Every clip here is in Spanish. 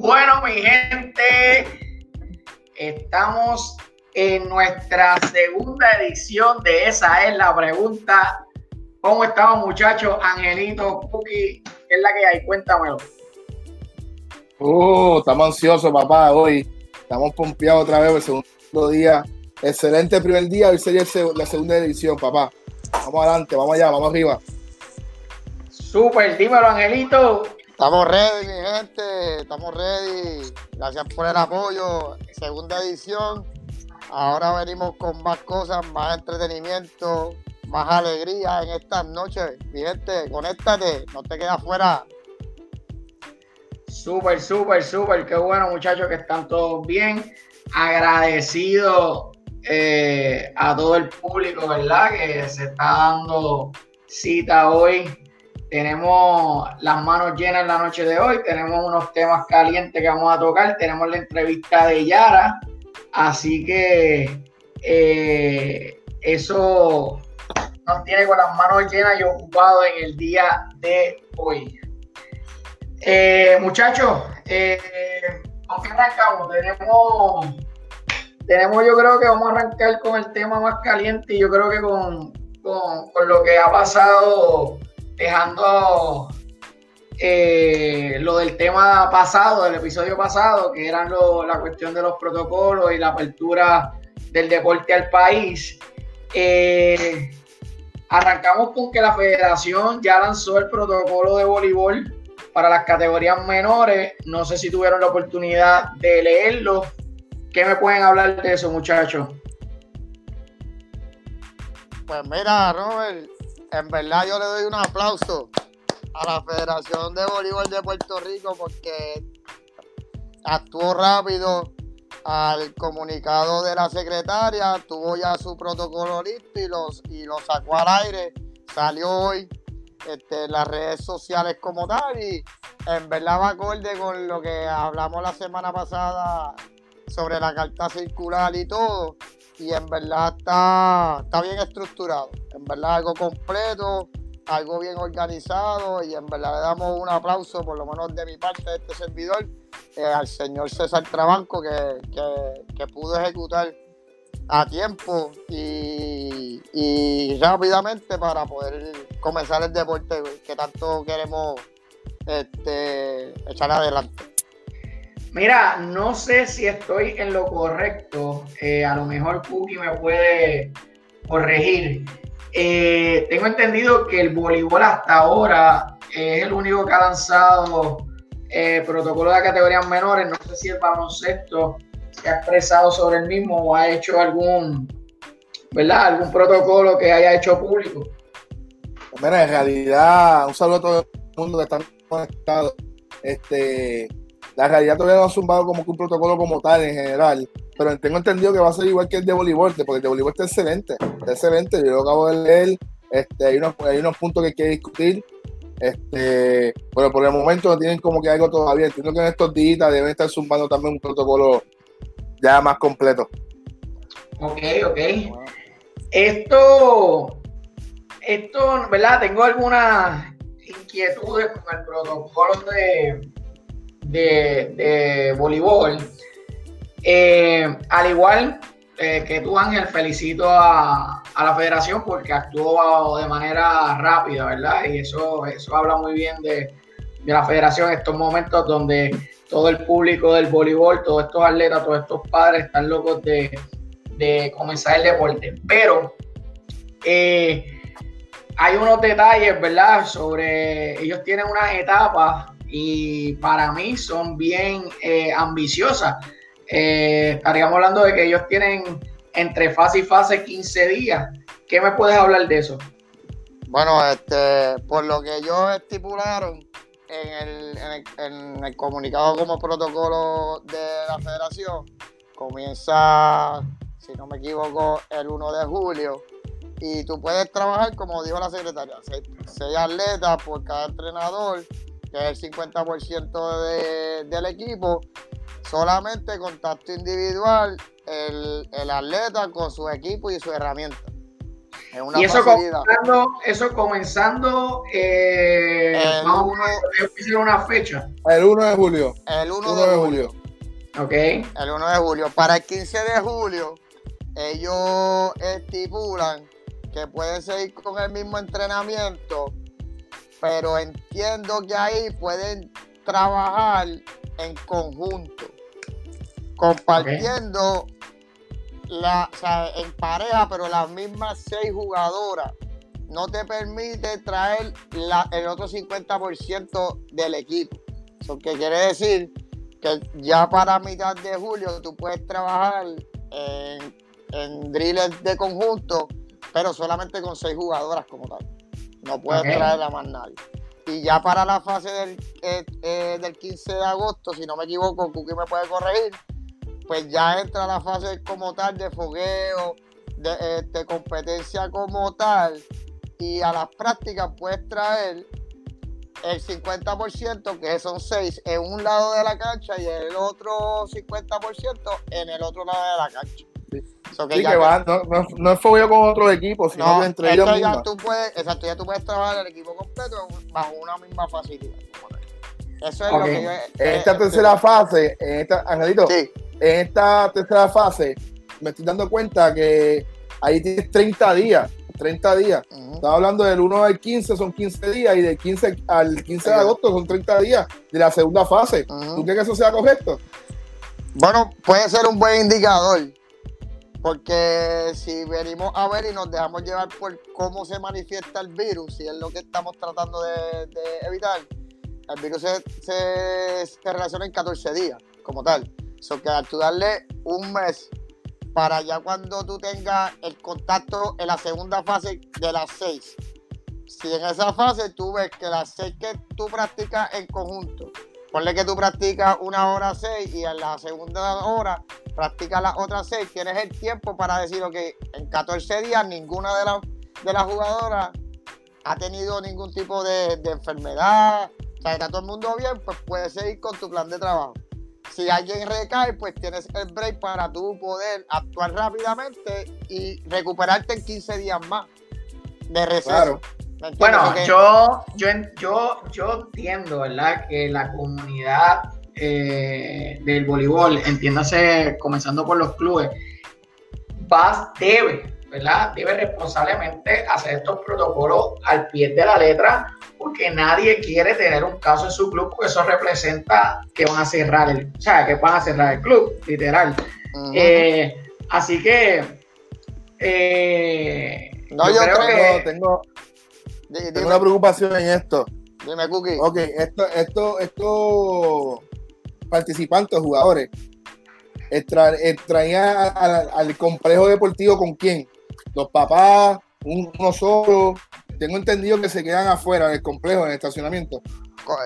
Bueno, mi gente, estamos en nuestra segunda edición de Esa es la pregunta. ¿Cómo estamos, muchachos? Angelito, Cookie, ¿qué es la que hay? Cuéntamelo. Uh, estamos ansiosos, papá, hoy. Estamos pompeados otra vez el segundo día. Excelente primer día, hoy sería la segunda edición, papá. Vamos adelante, vamos allá, vamos arriba. Súper, dímelo, Angelito. Estamos ready, mi gente, estamos ready. Gracias por el apoyo. Segunda edición. Ahora venimos con más cosas, más entretenimiento, más alegría en estas noches. Mi gente, conéctate, no te quedas fuera. Súper, súper, súper. Qué bueno, muchachos, que están todos bien. Agradecido eh, a todo el público, ¿verdad? Que se está dando cita hoy tenemos las manos llenas en la noche de hoy, tenemos unos temas calientes que vamos a tocar, tenemos la entrevista de Yara, así que eh, eso nos tiene con las manos llenas y ocupados en el día de hoy. Eh, muchachos, eh, ¿con qué arrancamos? Tenemos, tenemos, yo creo que vamos a arrancar con el tema más caliente y yo creo que con, con lo que ha pasado dejando eh, lo del tema pasado, del episodio pasado, que eran la cuestión de los protocolos y la apertura del deporte al país. Eh, arrancamos con que la federación ya lanzó el protocolo de voleibol para las categorías menores. No sé si tuvieron la oportunidad de leerlo. ¿Qué me pueden hablar de eso, muchachos? Pues mira, Robert, en verdad yo le doy un aplauso a la Federación de Voleibol de Puerto Rico porque actuó rápido. Al comunicado de la secretaria, tuvo ya su protocolo listo y, los, y lo sacó al aire, salió hoy este, en las redes sociales como tal y en verdad va acorde con lo que hablamos la semana pasada sobre la carta circular y todo y en verdad está, está bien estructurado. En verdad algo completo, algo bien organizado y en verdad le damos un aplauso, por lo menos de mi parte, de este servidor, eh, al señor César Trabanco que, pudo ejecutar a tiempo y, rápidamente para poder comenzar el deporte que tanto queremos este, echar adelante. Mira, no sé si estoy en lo correcto. Eh, a lo mejor Cookie me puede corregir. Eh, tengo entendido que el voleibol hasta ahora es el único que ha lanzado eh, protocolo de categorías menores. No sé si el baloncesto se ha expresado sobre el mismo o ha hecho algún, ¿verdad? Algún protocolo que haya hecho público. Mira, en realidad, un saludo a todo el mundo que está conectado. Este, la realidad todavía no ha zumbado como que un protocolo como tal en general, pero tengo entendido que va a ser igual que el de voleibol, porque el de voleibol está excelente, está excelente, yo lo acabo de leer, este, hay, unos, hay unos puntos que hay que discutir, este, pero por el momento no tienen como que algo todavía, entiendo que en estos días deben estar zumbando también un protocolo ya más completo. Ok, ok. Esto, esto, ¿verdad? Tengo algunas inquietudes con el protocolo de de, voleibol. Eh, al igual eh, que tú, Ángel, felicito a, la federación porque actuó de manera rápida, ¿verdad? Y eso, eso habla muy bien de, la federación en estos momentos donde todo el público del voleibol, todos estos atletas, todos estos padres están locos de, comenzar el deporte. Pero eh, hay unos detalles, ¿verdad? Sobre ellos tienen unas etapas y para mí son bien eh, ambiciosas. Eh, estaríamos hablando de que ellos tienen entre fase y fase 15 días. ¿Qué me puedes hablar de eso? Bueno, este, por lo que ellos estipularon en el, comunicado como protocolo de la federación, comienza, si no me equivoco, el 1 de julio y tú puedes trabajar, como dijo la secretaria, seis atletas por cada entrenador que es el 50% del equipo, solamente contacto individual, el, atleta con su equipo y su herramienta. y eso comenzando, eso comenzando eh, vamos a una fecha. El 1 de julio. El 1, de, julio. Ok. El 1 de julio. Para el 15 de julio, ellos estipulan que pueden seguir con el mismo entrenamiento, pero entiendo que ahí pueden trabajar en conjunto, compartiendo la, en pareja, pero las mismas seis jugadoras. No te permite traer el otro 50% del equipo. Eso que quiere decir que ya para mitad de julio tú puedes trabajar en, en drillers de conjunto, pero solamente con seis jugadoras como tal. No puedes traer a más nadie. Y ya para la fase del, eh, eh, del 15 de agosto, si no me equivoco, Cookie me puede corregir, pues ya entra la fase como tal de fogueo, de, este, competencia como tal, y a las prácticas puedes traer el 50%, que son 6, en un lado de la cancha y el otro 50% en el otro lado de la cancha. Sí, que, va, no, no, es fogueo con otro equipo, sino entre ellos ya tú puedes, Exacto, ya tú puedes trabajar el equipo completo bajo una misma facilidad. Eso es lo que yo... En esta tercera fase, en esta, Angelito, sí en esta tercera fase me estoy dando cuenta que ahí tienes 30 días. 30 días. Estaba hablando del 1 al 15 son 15 días y del 15 al 15 de agosto son 30 días de la segunda fase. ¿Tú crees que eso sea correcto? Bueno, puede ser un buen indicador. Porque si venimos a ver y nos dejamos llevar por cómo se manifiesta el virus, y es lo que estamos tratando de, evitar, el virus se, relaciona en 14 días como tal. So que tú darle un mes para ya cuando tú tengas el contacto en la segunda fase de las seis. Si en esa fase tú ves que las seis que tú practicas en conjunto, ponle que tú practicas una hora seis y en la segunda hora practicas las otras seis, tienes el tiempo para decir, que en 14 días ninguna de, las de las jugadoras ha tenido ningún tipo de, de enfermedad, o sea, está todo el mundo bien, pues puedes seguir con tu plan de trabajo. Si alguien recae, pues tienes el break para tú poder actuar rápidamente y recuperarte en 15 días más de receso. Bueno, yo, yo, yo, yo entiendo, ¿verdad? Que la comunidad eh, del voleibol, entiéndase, comenzando por los clubes, va, debe, ¿verdad? Debe responsablemente hacer estos protocolos al pie de la letra porque nadie quiere tener un caso en su club porque eso representa que van a cerrar el, o sea, que van a cerrar el club, literal. Eh, así que eh, no, yo, creo, que tengo, tengo una preocupación en esto. Dime, Cookie. Ok, esto, esto, esto participantes, jugadores, extraían al complejo deportivo con quién? Los papás, uno solo, tengo entendido que se quedan afuera del complejo, en el estacionamiento.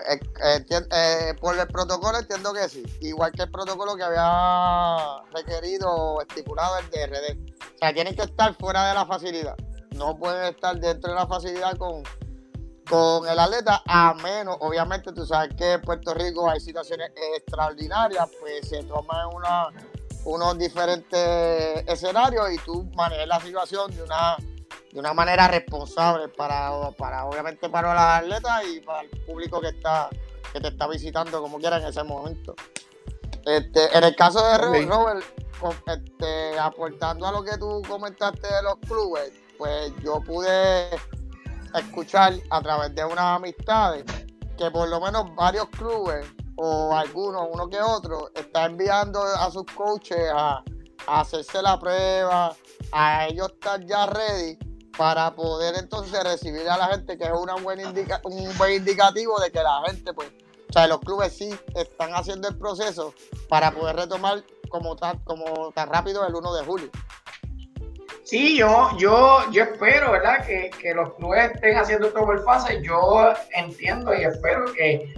Eh, eh, eh, por el protocolo entiendo que sí, igual que el protocolo que había requerido estipulado el DRD. O sea, tienen que estar fuera de la facilidad. No pueden estar dentro de la facilidad con, con el atleta, a menos, obviamente, tú sabes que en Puerto Rico hay situaciones extraordinarias, pues se toman una, unos diferentes escenarios y tú manejas la situación de una de una manera responsable para, para obviamente para los atletas y para el público que está que te está visitando como quiera en ese momento. Este, en el caso de Robert, este, aportando a lo que tú comentaste de los clubes, pues yo pude escuchar a través de unas amistades que por lo menos varios clubes o algunos, uno que otro, está enviando a sus coaches a, hacerse la prueba, a ellos estar ya ready para poder entonces recibir a la gente, que es una buena un buen indicativo de que la gente, pues, o sea, los clubes sí están haciendo el proceso para poder retomar como tan, como tan rápido el 1 de julio. Sí, yo, yo, yo espero, ¿verdad? Que, los clubes estén haciendo esto por fase. Yo entiendo y espero que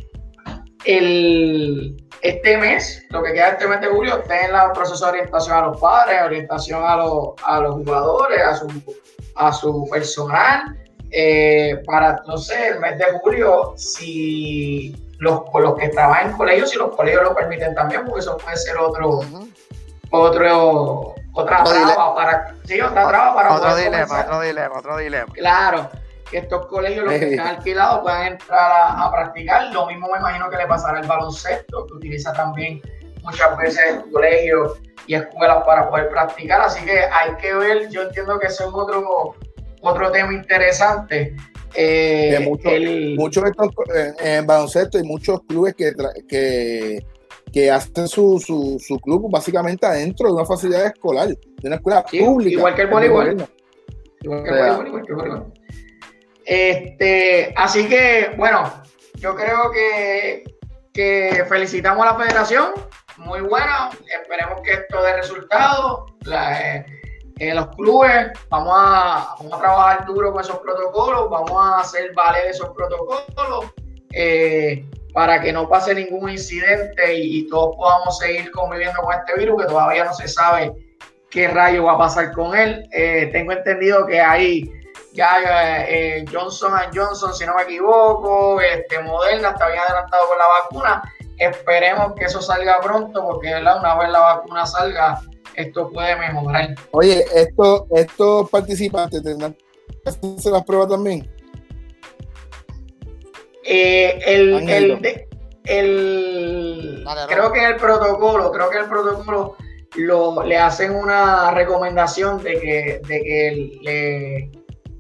el, este mes, lo que queda este mes de julio, esté en el proceso de orientación a los padres, orientación a los, a los jugadores, a sus a su personal eh, para entonces el mes de julio, si los, los que trabajan en colegios, si los colegios lo permiten también, porque eso puede ser otro, otro, otra traba para, sí, otra traba para otro dilema, otro dilema, otro dilema. Claro, que estos colegios, los que están alquilados, puedan entrar a, practicar. Lo mismo me imagino que le pasará al baloncesto, que utiliza también muchas veces colegios y escuelas para poder practicar. Así que hay que ver, yo entiendo que ese es otro, otro tema interesante. Eh, muchos estos eh, en baloncesto hay muchos clubes que, que, que hacen su, su, su, club básicamente adentro de una facilidad escolar, de una escuela pública. Igual que el voleibol. Igual que el voleibol, igual que el voleibol. Este, así que, bueno, yo creo que, que felicitamos a la federación, muy bueno, esperemos que esto dé resultados. Eh, en los clubes vamos a, vamos a trabajar duro con esos protocolos, vamos a hacer valer esos protocolos eh, para que no pase ningún incidente y, todos podamos seguir conviviendo con este virus que todavía no se sabe qué rayo va a pasar con él. Eh, tengo entendido que hay ya eh, Johnson Johnson, si no me equivoco, este, Moderna está bien adelantado con la vacuna. Esperemos que eso salga pronto, porque una vez la vacuna salga, esto puede mejorar. Oye, esto, estos participantes tendrán que las pruebas también. Eh, el, el, el creo que el protocolo, creo que el protocolo lo, le hacen una recomendación de que, de que le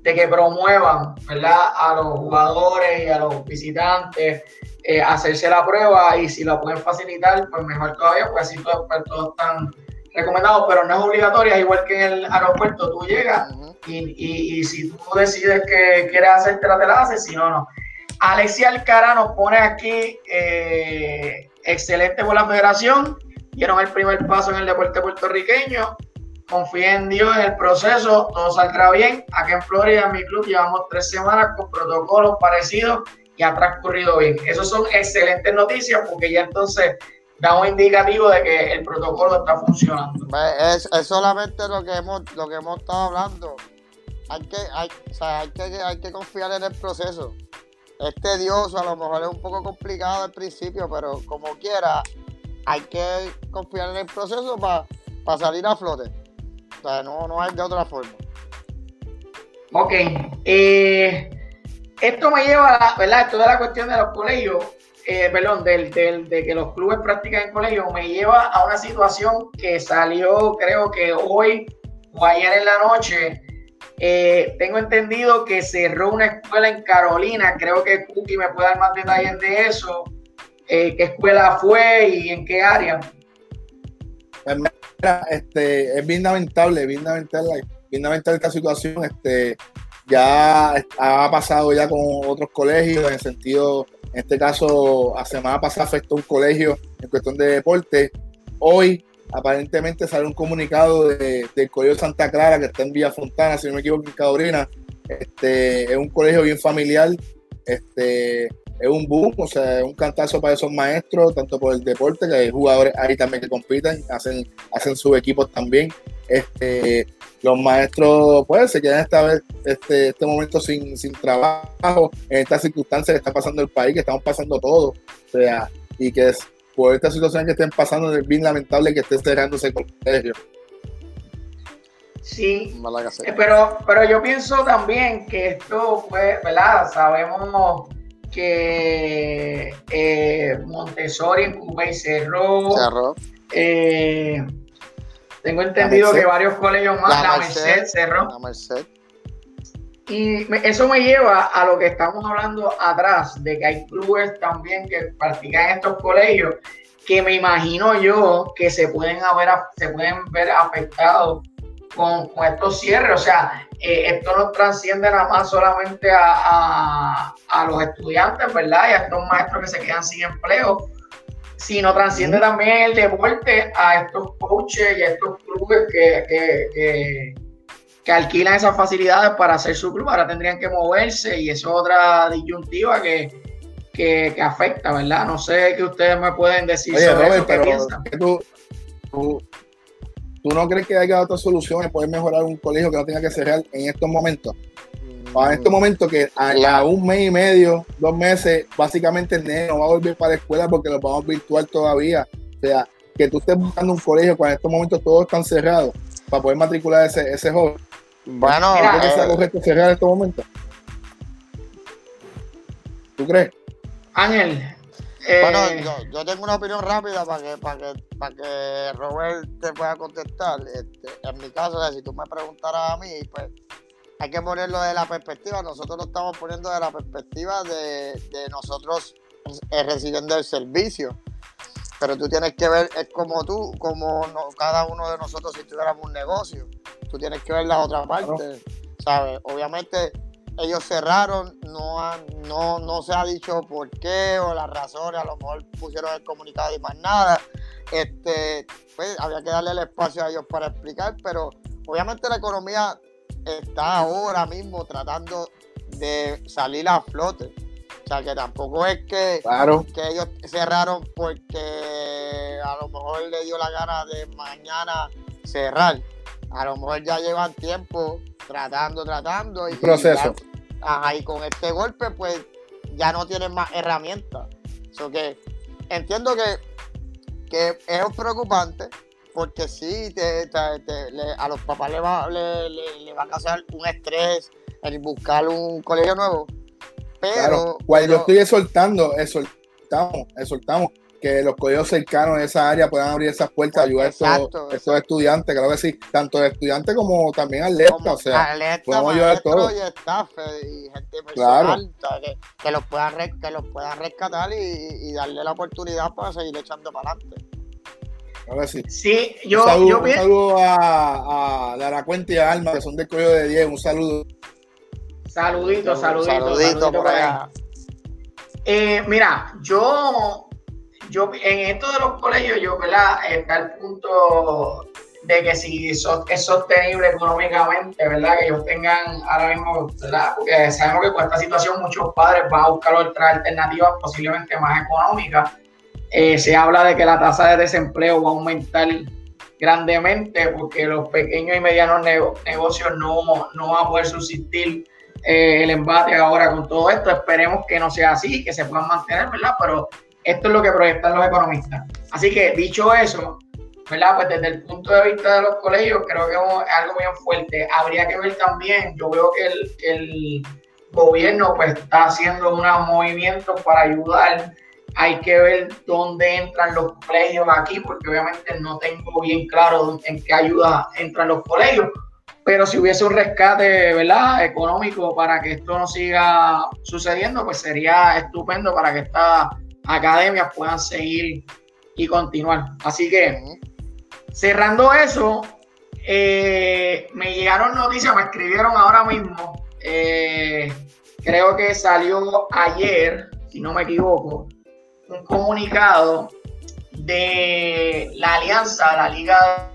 de que promuevan ¿verdad? a los jugadores y a los visitantes eh, hacerse la prueba y si la pueden facilitar, pues mejor todavía, pues así todos, pues, todos están recomendados, pero no es obligatoria, igual que en el aeropuerto, tú llegas y, y, si tú decides que quieres hacerte la te la haces, si no, no. Alexia Alcara nos pone aquí, eh, excelente por la federación, dieron el primer paso en el deporte puertorriqueño, confíe en Dios en el proceso, todo saldrá bien. Aquí en Florida, en mi club, llevamos tres semanas con protocolos parecidos y ha transcurrido bien. Esas son excelentes noticias porque ya entonces da un indicativo de que el protocolo está funcionando. Es, solamente lo que hemos lo que hemos estado hablando. Hay que, hay, que, hay que confiar en el proceso. Es tedioso, a lo mejor es un poco complicado al principio, pero como quiera, hay que confiar en el proceso para salir a flote no, no hay de otra forma. Ok. Eh, esto me lleva, a, ¿verdad? Esto de la cuestión de los colegios, eh, perdón, del, de que los clubes practican en colegios, me lleva a una situación que salió, creo que hoy o ayer en la noche. Eh, tengo entendido que cerró una escuela en Carolina. Creo que Cookie me puede dar más detalles de eso. ¿Qué escuela fue y en qué área? Pues este, es bien lamentable, bien lamentable, bien lamentable esta situación. Este, ya ha pasado ya con otros colegios, en el sentido, en este caso, la semana pasada afectó un colegio en cuestión de deporte. Hoy, aparentemente, sale un comunicado de, del Colegio Santa Clara, que está en Villa Fontana, si no me equivoco, en Cadorina. Este, es un colegio bien familiar. Este, es un boom, o sea, es un cantazo para esos maestros, tanto por el deporte, que hay jugadores ahí también que compiten, hacen, hacen sus equipos también. Este, los maestros, pues, se quedan esta vez, este, este momento sin, sin trabajo, en estas circunstancias que está pasando el país, que estamos pasando todo, o sea, y que por esta situación que estén pasando, es bien lamentable que esté cerrándose el colegio. Sí, eh, pero, pero yo pienso también que esto fue, ¿verdad? Sabemos que eh, Montessori en Cuba y cerró. Eh, tengo entendido que varios colegios más, la, Merced, cerró. Y eso me lleva a lo que estamos hablando atrás, de que hay clubes también que practican estos colegios, que me imagino yo que se pueden, haber, se pueden ver afectados con, estos cierres. O sea, eh, esto no trasciende nada más solamente a, los estudiantes, ¿verdad? Y a estos maestros que se quedan sin empleo, sino trasciende también el deporte a estos coaches y a estos clubes que, que, alquilan esas facilidades para hacer su club. Ahora tendrían que moverse y eso es otra disyuntiva que, que, afecta, ¿verdad? No sé qué ustedes me pueden decir sobre eso, ¿qué piensan? ¿Tú no crees que haya otras soluciones? ¿Puedes mejorar un colegio que no tenga que cerrar en estos momentos? en estos momentos que a, un mes y medio, dos meses, básicamente el nene no va a volver para la escuela porque lo vamos virtual todavía. O sea, que tú estés buscando un colegio cuando en estos momentos todos están cerrados. para poder matricular ese, ese joven. Bueno, ¿Tú crees que sea eh, correcto cerrar en estos momentos? ¿Tú crees? Ángel, eh, Bueno, yo, yo tengo una opinión rápida para que, para que, para que Robert te pueda contestar. Este, en mi caso, si tú me preguntaras a mí, pues hay que ponerlo de la perspectiva. Nosotros lo estamos poniendo de la perspectiva de, de nosotros eh, recibiendo el servicio. Pero tú tienes que ver, es como tú, como no- cada uno de nosotros si tuviéramos un negocio. Tú tienes que ver la otra parte, ¿sabes? Obviamente ellos cerraron, no, han- no, no se ha dicho por qué o las razones, a lo mejor pusieron el comunicado y más nada. Este, pues había que darle el espacio a ellos para explicar, pero obviamente la economía está ahora mismo tratando de salir a flote. O sea, que tampoco es que, Claro. que ellos cerraron porque a lo mejor le dio la gana de mañana cerrar. A lo mejor ya llevan tiempo tratando, tratando. Y, Un proceso. y ya- ajá, y con este golpe, pues ya no tienen más herramientas. So que entiendo que, que es preocupante porque sí, te- te- te- le- a los papás le va, le, le- le va a causar un estrés el buscar un colegio nuevo. Pero, Claro. Cual yo estoy exhortando, exhortamos, exhortamos que los colegios cercanos de esa área puedan abrir esas puertas, ayudar a exacto. estudiantes, claro que sí, tanto estudiantes como también atletas, o sea, podemos ayudar a todos. y staff eh, y gente Claro. que, que los puedan que los puedan rescatar y, y darle la oportunidad para seguir echando para adelante. claro que sí. sí, yo, un saludo, yo un saludo a, a Lara Cuenta y a Alma, que son del colegio de 10, un saludo. Saludito, saludito, saludito saludito por allá. Eh, mira, yo, yo en esto de los colegios, yo, ¿verdad? Está el punto de que si es sostenible económicamente, ¿verdad? Que ellos tengan ahora mismo, ¿verdad? Porque sabemos que con esta situación muchos padres van a buscar otras alternativas posiblemente más económicas. Eh, se habla de que la tasa de desempleo va a aumentar grandemente porque los pequeños y medianos nego- negocios no, no van a poder subsistir eh, el embate ahora con todo esto. Esperemos que no sea así, que se puedan mantener, ¿verdad? Pero esto es lo que proyectan los economistas. Así que dicho eso, ¿verdad? Pues desde el punto de vista de los colegios, creo que es algo bien fuerte. Habría que ver también, yo veo que el, el gobierno pues está haciendo unos movimientos para ayudar. Hay que ver dónde entran los colegios aquí, porque obviamente no tengo bien claro en qué ayuda entran los colegios pero si hubiese un rescate, ¿verdad? Económico para que esto no siga sucediendo, pues sería estupendo para que estas academias puedan seguir y continuar. Así que, cerrando eso, eh, me llegaron noticias, me escribieron ahora mismo, eh, creo que salió ayer, si no me equivoco, un comunicado de la alianza, la Liga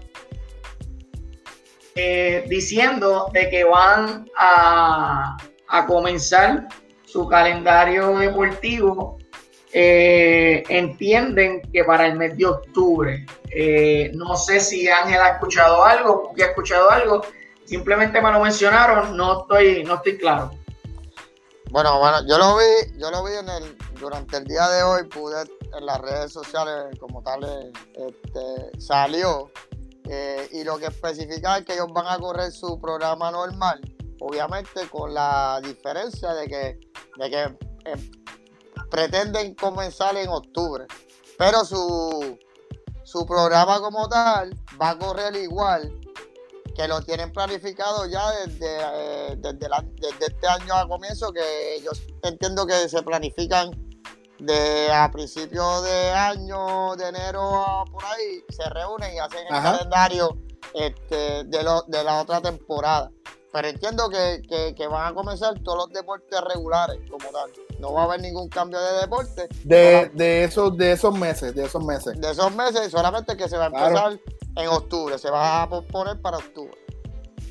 eh, diciendo de que van a, a comenzar su calendario deportivo. Eh, entienden que para el mes de octubre. Eh, no sé si Ángel ha escuchado algo, Puki ha escuchado algo. Simplemente me lo mencionaron, no estoy, no estoy claro. Bueno, bueno, yo lo vi, yo lo vi en el, durante el día de hoy, pude en las redes sociales como tal, este, salió eh, y lo que especifica es que ellos van a correr su programa normal, obviamente con la diferencia de que, de que eh, pretenden comenzar en octubre, pero su, su programa como tal va a correr igual que lo tienen planificado ya desde, eh, desde, la- desde este año a comienzo, que yo entiendo que se planifican de a principios de año, de enero a por ahí, se reúnen y hacen el Ajá. calendario este, de, lo- de la otra temporada. Pero entiendo que, que- que van a comenzar todos los deportes regulares como tal. No va a haber ningún cambio de deporte De, de, esos, de esos meses, de esos meses. de esos meses, solamente que se va a Claro. empezar en octubre, se va a posponer para octubre.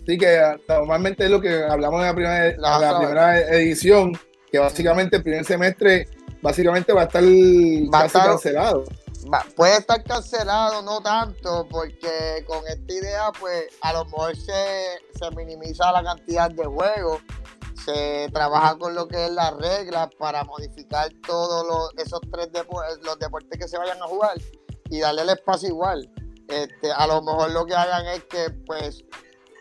Sí, que ah, normalmente es lo que hablamos en la primera, La en primera edición, que básicamente el primer semestre básicamente va a estar Va a casi estar- cancelado. Va- puede estar cancelado, no tanto, porque con esta idea, pues a lo mejor se, se minimiza la cantidad de juegos, se trabaja con lo que es las reglas para modificar todos esos tres deportes, los deportes que se vayan a jugar y darle el espacio igual. este, a lo mejor lo que hagan es que pues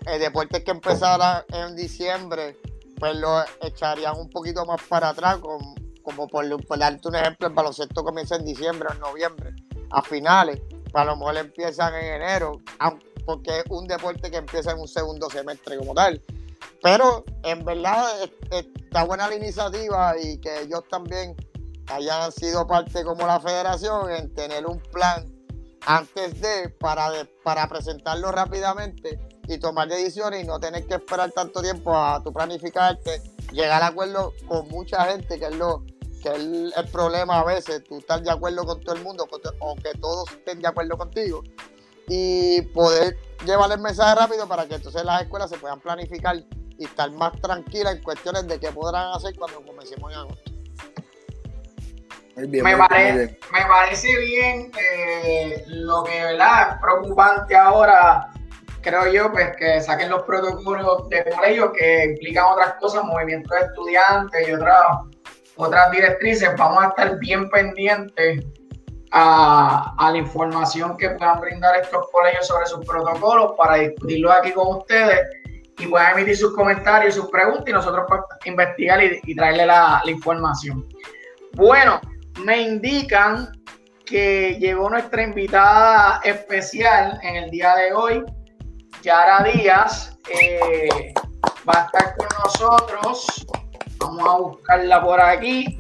el deporte que empezara en diciembre, pues lo echarían un poquito más para atrás, como, como por, darte un ejemplo, el baloncesto comienza en diciembre o en noviembre, a finales, pues a lo mejor empiezan en enero, porque es un deporte que empieza en un segundo semestre como tal. Pero en verdad está buena la iniciativa y que ellos también hayan sido parte como la federación en tener un plan antes de para, para presentarlo rápidamente y tomar decisiones y no tener que esperar tanto tiempo a tu planificarte, llegar a acuerdo con mucha gente, que es lo que es el, problema a veces, tú estás de acuerdo con todo el mundo, o que todos estén de acuerdo contigo, y poder llevar el mensaje rápido para que entonces las escuelas se puedan planificar y estar más tranquilas en cuestiones de qué podrán hacer cuando comencemos en agosto. me, parece, bien eh, lo que ¿verdad? es preocupante ahora creo yo, pues que saquen los protocolos de colegio que implican otras cosas, movimientos de estudiantes y otras, otras directrices. Vamos a estar bien pendientes a, la información que puedan brindar estos colegios sobre sus protocolos para discutirlo aquí con ustedes y puedan emitir sus comentarios, sus preguntas y nosotros pues, investigar y, traerle la, la información. Bueno, me indican que llegó nuestra invitada especial en el día de hoy. Yara Díaz eh, va a estar con nosotros. Vamos a buscarla por aquí.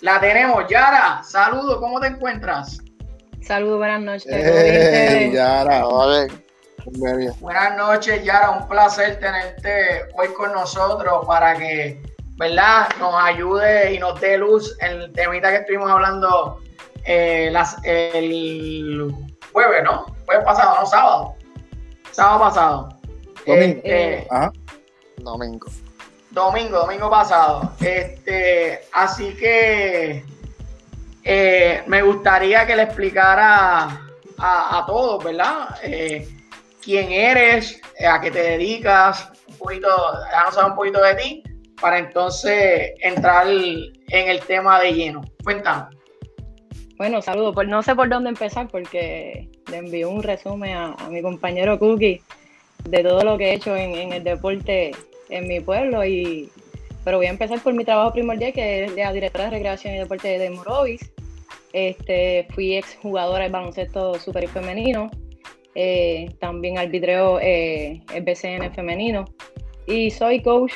La tenemos, Yara. Saludos, ¿cómo te encuentras? Saludos, buenas noches. Yara, Buenas noches, Yara. Un placer tenerte hoy con nosotros para que, ¿verdad?, nos ayude y nos dé luz en el temita que estuvimos hablando eh, las, el jueves, ¿no? Jueves pasado, no sábado sábado pasado. Domingo. Este, domingo. Domingo, domingo pasado. Este, así que eh, me gustaría que le explicara a, todos, ¿verdad? Eh, quién eres, a qué te dedicas, un poquito, ya no un poquito de ti, para entonces entrar en el tema de lleno. Cuéntanos. Bueno, saludos. Pues no sé por dónde empezar porque le envío un resumen a, mi compañero Cookie de todo lo que he hecho en, el deporte en mi pueblo. y Pero voy a empezar por mi trabajo primordial, que es la directora de recreación y deporte de Morovis. Este, fui exjugadora de baloncesto superior femenino. Eh, también arbitreo eh, el BCN femenino. Y soy coach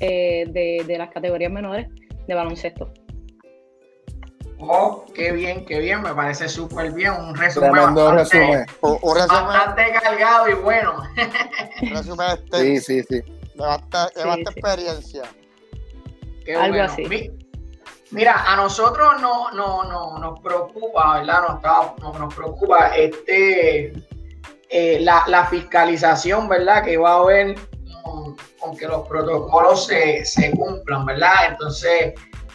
eh, de, de las categorías menores de baloncesto. Oh, qué bien, qué bien, me parece súper bien. Un resumen bastante, bastante cargado y bueno. Un resumen este, sí, sí, sí. De bastante, experiencia. Algo así. Mira, a nosotros no, no, no nos preocupa, ¿verdad? Nos, nos preocupa este eh, la, la, fiscalización, ¿verdad? Que va a haber con, que los protocolos se, se cumplan, ¿verdad? Entonces,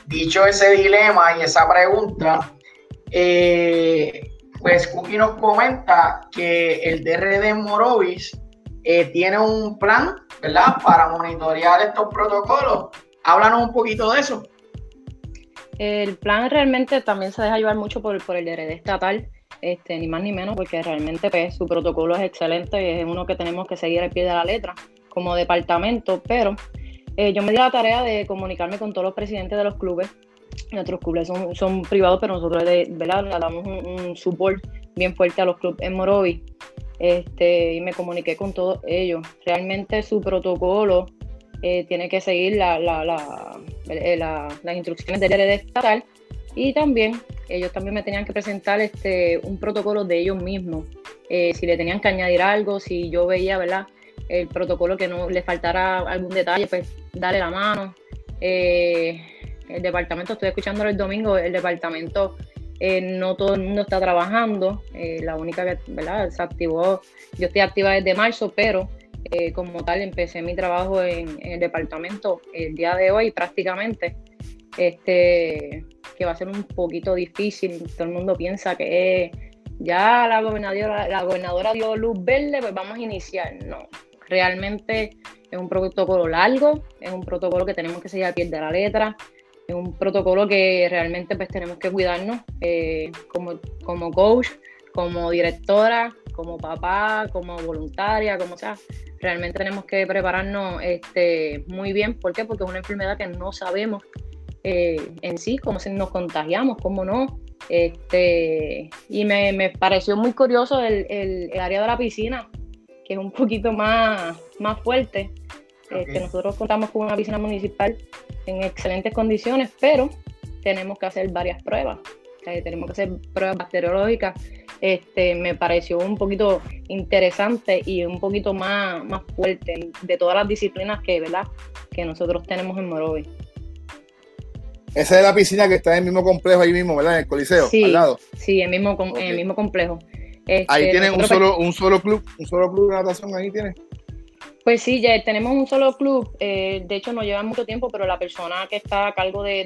Dicho ese dilema y esa pregunta, eh, pues Cookie nos comenta que el DRD Morovis eh, tiene un plan, ¿verdad?, para monitorear estos protocolos. Háblanos un poquito de eso. El plan realmente también se deja llevar mucho por, el DRD estatal, este, ni más ni menos, porque realmente pues, su protocolo es excelente y es uno que tenemos que seguir al pie de la letra como departamento, pero eh, yo me di la tarea de comunicarme con todos los presidentes de los clubes. Nuestros clubes son, privados, pero nosotros ¿verdad? le damos un, support bien fuerte a los clubes en Morovi. Este, y me comuniqué con todos ellos. Realmente su protocolo eh, tiene que seguir la, eh, las instrucciones del RD estatal y también ellos también me tenían que presentar este, un protocolo de ellos mismos. si le tenían que añadir algo, si yo veía, ¿verdad? el protocolo que no le faltara algún detalle, pues dale la mano. Eh, el departamento, estoy escuchando el domingo, el departamento eh, no todo el mundo está trabajando, eh, la única que ¿verdad? se activó, yo estoy activa desde marzo, pero como tal empecé mi trabajo en, el departamento el día de hoy prácticamente, este, que va a ser un poquito difícil, todo el mundo piensa que ya la gobernadora, la gobernadora dio luz verde, pues vamos a iniciar, no, Realmente es un protocolo largo, es un protocolo que tenemos que seguir a pie de la letra, un protocolo que realmente pues tenemos que cuidarnos eh, como, como coach, como directora, como papá, como voluntaria, como sea, realmente tenemos que prepararnos este, muy bien. ¿Por qué? Porque es una enfermedad que no sabemos eh, en sí cómo nos contagiamos, cómo no. Este, y me, pareció muy curioso el, el, área de la piscina, que es un poquito más, más fuerte. Este, nosotros contamos con una piscina municipal en excelentes condiciones, pero tenemos que hacer varias pruebas. tenemos que hacer pruebas bacteriológicas. Este, me pareció un poquito interesante y un poquito más, más fuerte de todas las disciplinas que, ¿verdad? que nosotros tenemos en Morovi. Esa es la piscina que está en el mismo complejo ahí mismo, ¿verdad? En el Coliseo, sí, al lado. Sí, mismo, en el mismo complejo. ahí este, tienen un solo, un solo club, un solo club de natación ahí tienen. Pues sí, ya tenemos un solo club. Eh, de hecho, no lleva mucho tiempo, pero la persona que está a cargo de,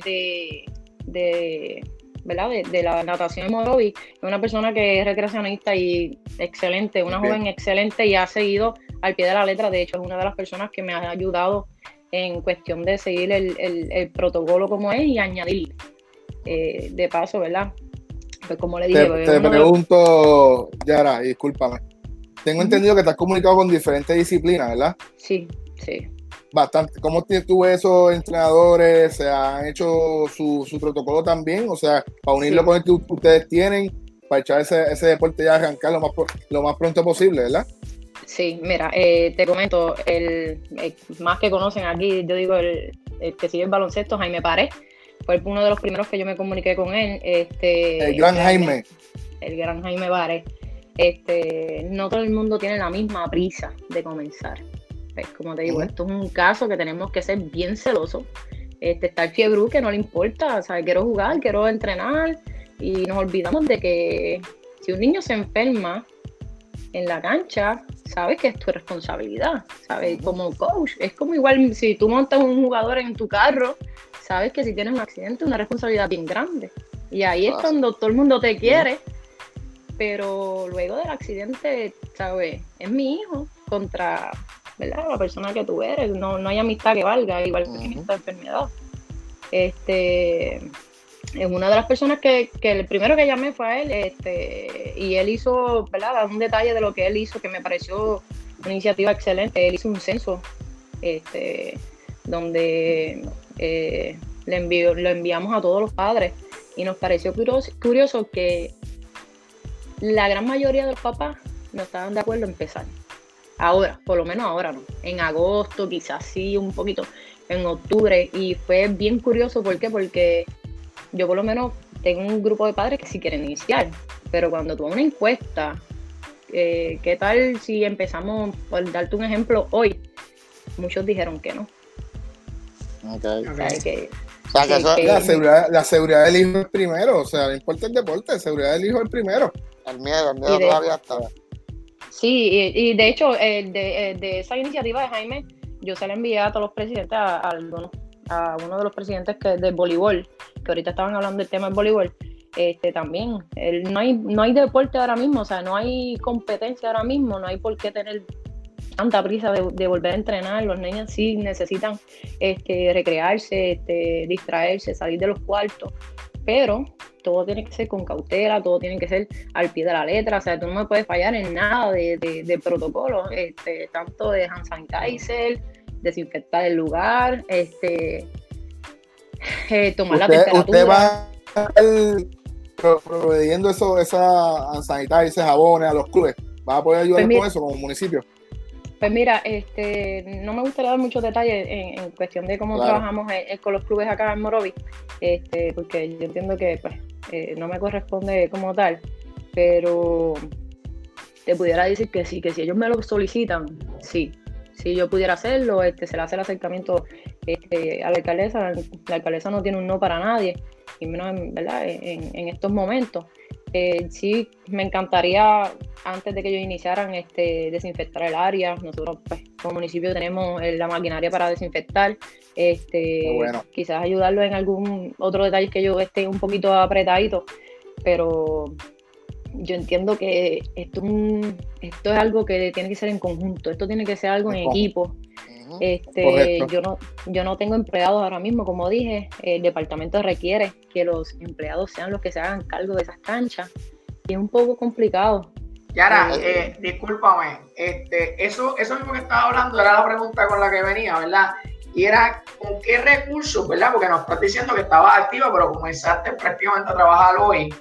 de, ¿verdad? De, la natación en Morovi es una persona que es recreacionista y excelente, una joven excelente y ha seguido al pie de la letra. De hecho, es una de las personas que me ha ayudado en cuestión de seguir el, protocolo como es y añadir eh, de paso, ¿verdad? Pues como le dije, te, te pregunto, Yara, discúlpame. Tengo entendido que te has comunicado con diferentes disciplinas, ¿verdad? Sí, sí. Bastante. ¿Cómo tú esos entrenadores? ¿Se han hecho su, protocolo también? O sea, para unirlo con el que ustedes tienen, para echar ese, ese deporte ya arrancar lo más, lo más pronto posible, ¿verdad? Sí, mira, eh, te comento, el, más que conocen aquí, yo digo, el, que sigue el baloncesto, Jaime Párez, fue uno de los primeros que yo me comuniqué con él. Este, el gran Jaime. El gran Jaime Párez. Este, no todo el mundo tiene la misma prisa de comenzar. Pues, como te digo, esto es un caso que tenemos que ser bien celosos. Este, está el fiebre que no le importa, o sea, quiero jugar, quiero entrenar y nos olvidamos de que si un niño se enferma en la cancha, sabes que es tu responsabilidad, sabes, como coach, es como igual si tú montas un jugador en tu carro, sabes que si tienes un accidente una responsabilidad bien grande. Y ahí es cuando todo el mundo te quiere pero luego del accidente, ¿sabes? Es mi hijo contra, ¿verdad? La persona que tú eres, no, no hay amistad que valga, igual que esta enfermedad. Este, es una de las personas que, que, el primero que llamé fue a él, este, y él hizo, ¿verdad? Un detalle de lo que él hizo que me pareció una iniciativa excelente. Él hizo un censo, este, donde eh, le envió, lo enviamos a todos los padres y nos pareció curioso, curioso que la gran mayoría de los papás no estaban de acuerdo en empezar. Ahora, por lo menos ahora no. En agosto, quizás sí, un poquito en octubre. Y fue bien curioso, ¿por qué? Porque yo por lo menos tengo un grupo de padres que sí quieren iniciar. Pero cuando tú una encuesta, eh, ¿qué tal si empezamos, por darte un ejemplo, hoy? Muchos dijeron que no. Okay. la, seguridad, la seguridad del hijo es primero, o sea, no importa el deporte, la seguridad del hijo es primero. El miedo, el miedo todavía está. Sí, y, de hecho, eh, eh, de, esa iniciativa de Jaime, yo se la envié a todos los presidentes, a, a, a uno de los presidentes que, del voleibol, que ahorita estaban hablando del tema del voleibol, este, también. no, hay, no hay deporte ahora mismo, o sea, no hay competencia ahora mismo, no hay por qué tener tanta prisa de, volver a entrenar. Los niños sí necesitan este, recrearse, este, distraerse, salir de los cuartos, pero todo tiene que ser con cautela, todo tiene que ser al pie de la letra, o sea, tú no me puedes fallar en nada de, protocolo, este, tanto de hand sanitizer, desinfectar el lugar, este, eh, tomar la temperatura. Usted va proveyendo eso, esa hand sanitizer, jabones a los clubes, ¿va a poder ayudar pues con eso como municipio? Pues mira, este, no me gustaría dar muchos detalles en, cuestión de cómo trabajamos con los clubes acá en Morovi, este, porque yo entiendo que pues, eh, no me corresponde como tal, pero te pudiera decir que sí, que si ellos me lo solicitan, sí, si yo pudiera hacerlo, este, se le hace el acercamiento este, a la alcaldesa, la alcaldesa no tiene un no para nadie, y menos en, ¿verdad? en estos momentos. Eh, sí, me encantaría, antes de que ellos iniciaran, este, desinfectar el área. Nosotros, pues, como municipio, tenemos eh, la maquinaria para desinfectar. Este, Quizás ayudarlo en algún otro detalle que yo esté un poquito apretadito, pero yo entiendo que esto, esto es algo que tiene que ser en conjunto, esto tiene que ser algo en equipo. Este, yo no, yo no tengo empleados ahora mismo, como dije, el departamento requiere que los empleados sean los que se hagan cargo de esas canchas. y es un poco complicado. Yara, eh, discúlpame, este, eso, eso mismo que estaba hablando era la pregunta con la que venía, ¿verdad? Y era con qué recursos, ¿verdad? Porque nos estás diciendo que estabas activa, pero comenzaste prácticamente a trabajar hoy.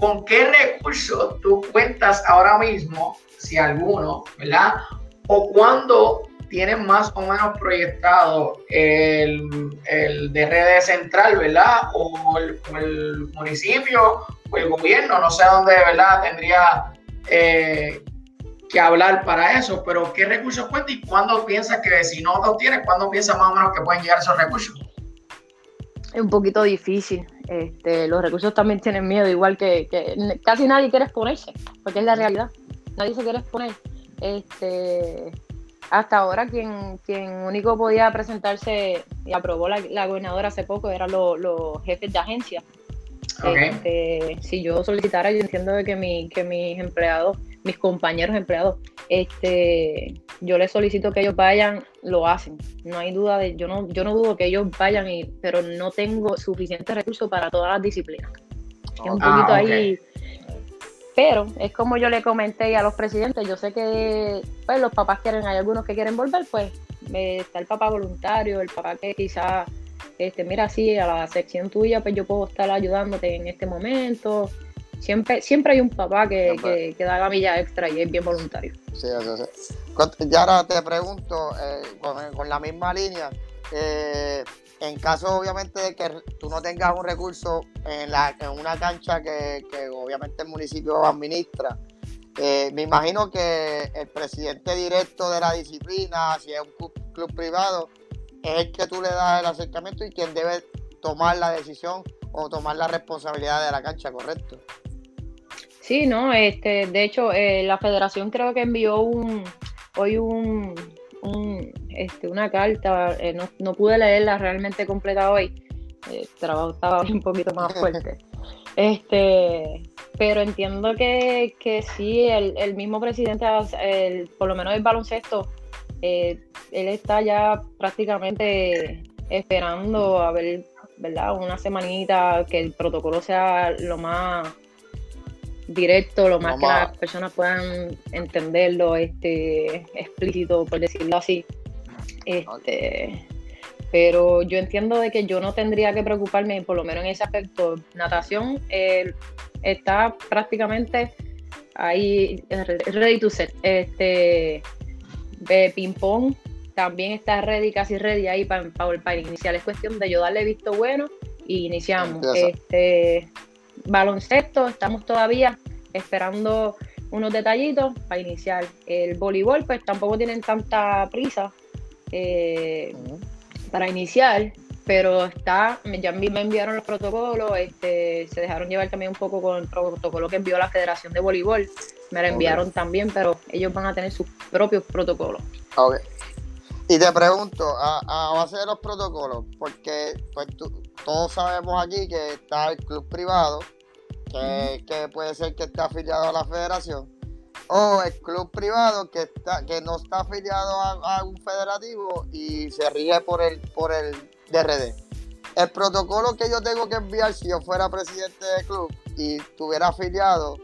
¿Con qué recursos tú cuentas ahora mismo, si alguno, ¿verdad? O cuándo tienes más o menos proyectado el, el DRD central, ¿verdad? O el, o el municipio o el gobierno, no sé dónde, ¿verdad? Tendría eh, que hablar para eso, pero ¿qué recursos cuenta y cuándo piensas que si no los tienes, cuándo piensas más o menos que pueden llegar esos recursos? Es un poquito difícil. Este, los recursos también tienen miedo, igual que, casi nadie quiere exponerse, porque es la realidad. Nadie se quiere exponer. Este, hasta ahora quien, quien único podía presentarse y aprobó la, la gobernadora hace poco eran los jefes de agencia este, si yo solicitara, yo entiendo de que, mi, que mis empleados, mis compañeros empleados, este, yo les solicito que ellos vayan, lo hacen. No hay duda de, yo no, yo no dudo que ellos vayan, y, pero no tengo suficientes recursos para todas las disciplinas. Es un ah, poquito ahí. Pero es como yo le comenté a los presidentes, yo sé que pues, los papás quieren, hay algunos que quieren volver, pues está el papá voluntario, el papá que quizás este, mira, sí, a la sección tuya, pues yo puedo estar ayudándote en este momento. Siempre, siempre hay un papá que, que, da la milla extra y es bien voluntario. Sí, eso sí. Y ahora te pregunto, eh, con, la misma línea, eh, en caso obviamente de que tú no tengas un recurso en, la, en una cancha que, obviamente el municipio administra, eh, me imagino que el presidente directo de la disciplina, si es un club privado, es el que tú le das el acercamiento y quien debe tomar la decisión o tomar la responsabilidad de la cancha, ¿correcto? Sí, no, este, de hecho, eh, la federación creo que envió un, hoy un, este, una carta, eh, no, pude leerla realmente completa hoy, el trabajo estaba un poquito más fuerte. este, pero entiendo que, que sí, el, el mismo presidente, el, por lo menos el baloncesto, eh, él está ya prácticamente esperando a ver, ¿verdad? Una semanita que el protocolo sea lo más directo, lo más que las personas puedan entenderlo, este, explícito, por decirlo así. Este, pero yo entiendo de que yo no tendría que preocuparme, por lo menos en ese aspecto. Natación está prácticamente ahí ready to set. Este, ping-pong también está ready, casi ready ahí para, para, iniciar. Es cuestión de yo darle visto bueno y iniciamos. Este baloncesto, estamos todavía esperando unos detallitos para iniciar. El voleibol, pues tampoco tienen tanta prisa eh, para iniciar, pero está, ya me enviaron los protocolos, este, se dejaron llevar también un poco con el protocolo que envió la Federación de Voleibol me la enviaron también, pero ellos van a tener sus propios protocolos. Ok. Y te pregunto, a, base de los protocolos, porque pues, todos sabemos aquí que está el club privado, que, puede ser que esté afiliado a la federación, o el club privado que está que no está afiliado a, un federativo y se rige por el por el DRD. El protocolo que yo tengo que enviar si yo fuera presidente del club y estuviera afiliado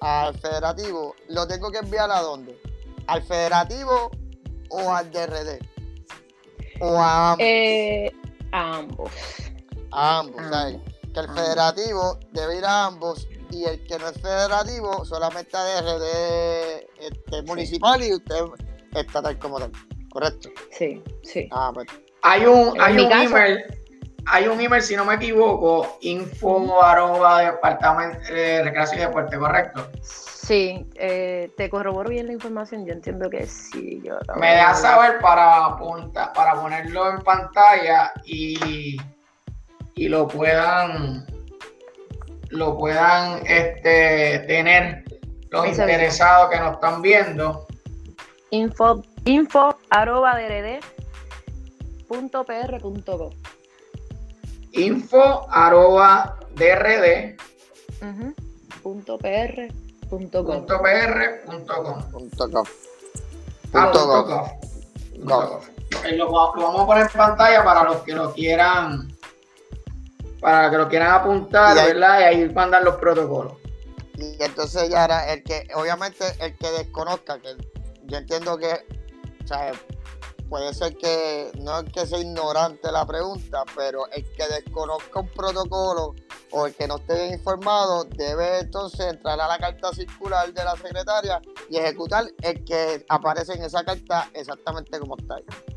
al federativo, ¿lo tengo que enviar a dónde? ¿Al federativo o al DRD? ¿O a ambos? Eh, a ambos. A ambos, Que el federativo debe ir a ambos y el que no es federativo solamente DRD este, municipal y usted está tal como tal. ¿Correcto? Sí, sí. Ah, pues. Hay un, hay un email hay un email, si no me equivoco, info arroba departamento de recreación y deporte, ¿correcto? Sí, eh, te corroboro bien la información, yo entiendo que sí. Yo me deja saber para, para ponerlo en pantalla y, y lo puedan lo puedan este, tener los interesados que nos están viendo. Info, info arroba info arroba drd punto pr punto com. Lo, vamos a poner en pantalla para los que lo quieran para que lo quieran apuntar, ¿verdad? Y ahí mandan los protocolos. Y entonces ya era el que, obviamente, el que desconozca, que yo entiendo que, o sea, puede ser que no es que sea ignorante la pregunta, pero el que desconozca un protocolo o el que no esté bien informado debe entonces entrar a la carta circular de la secretaria y ejecutar el que aparece en esa carta exactamente como está ahí.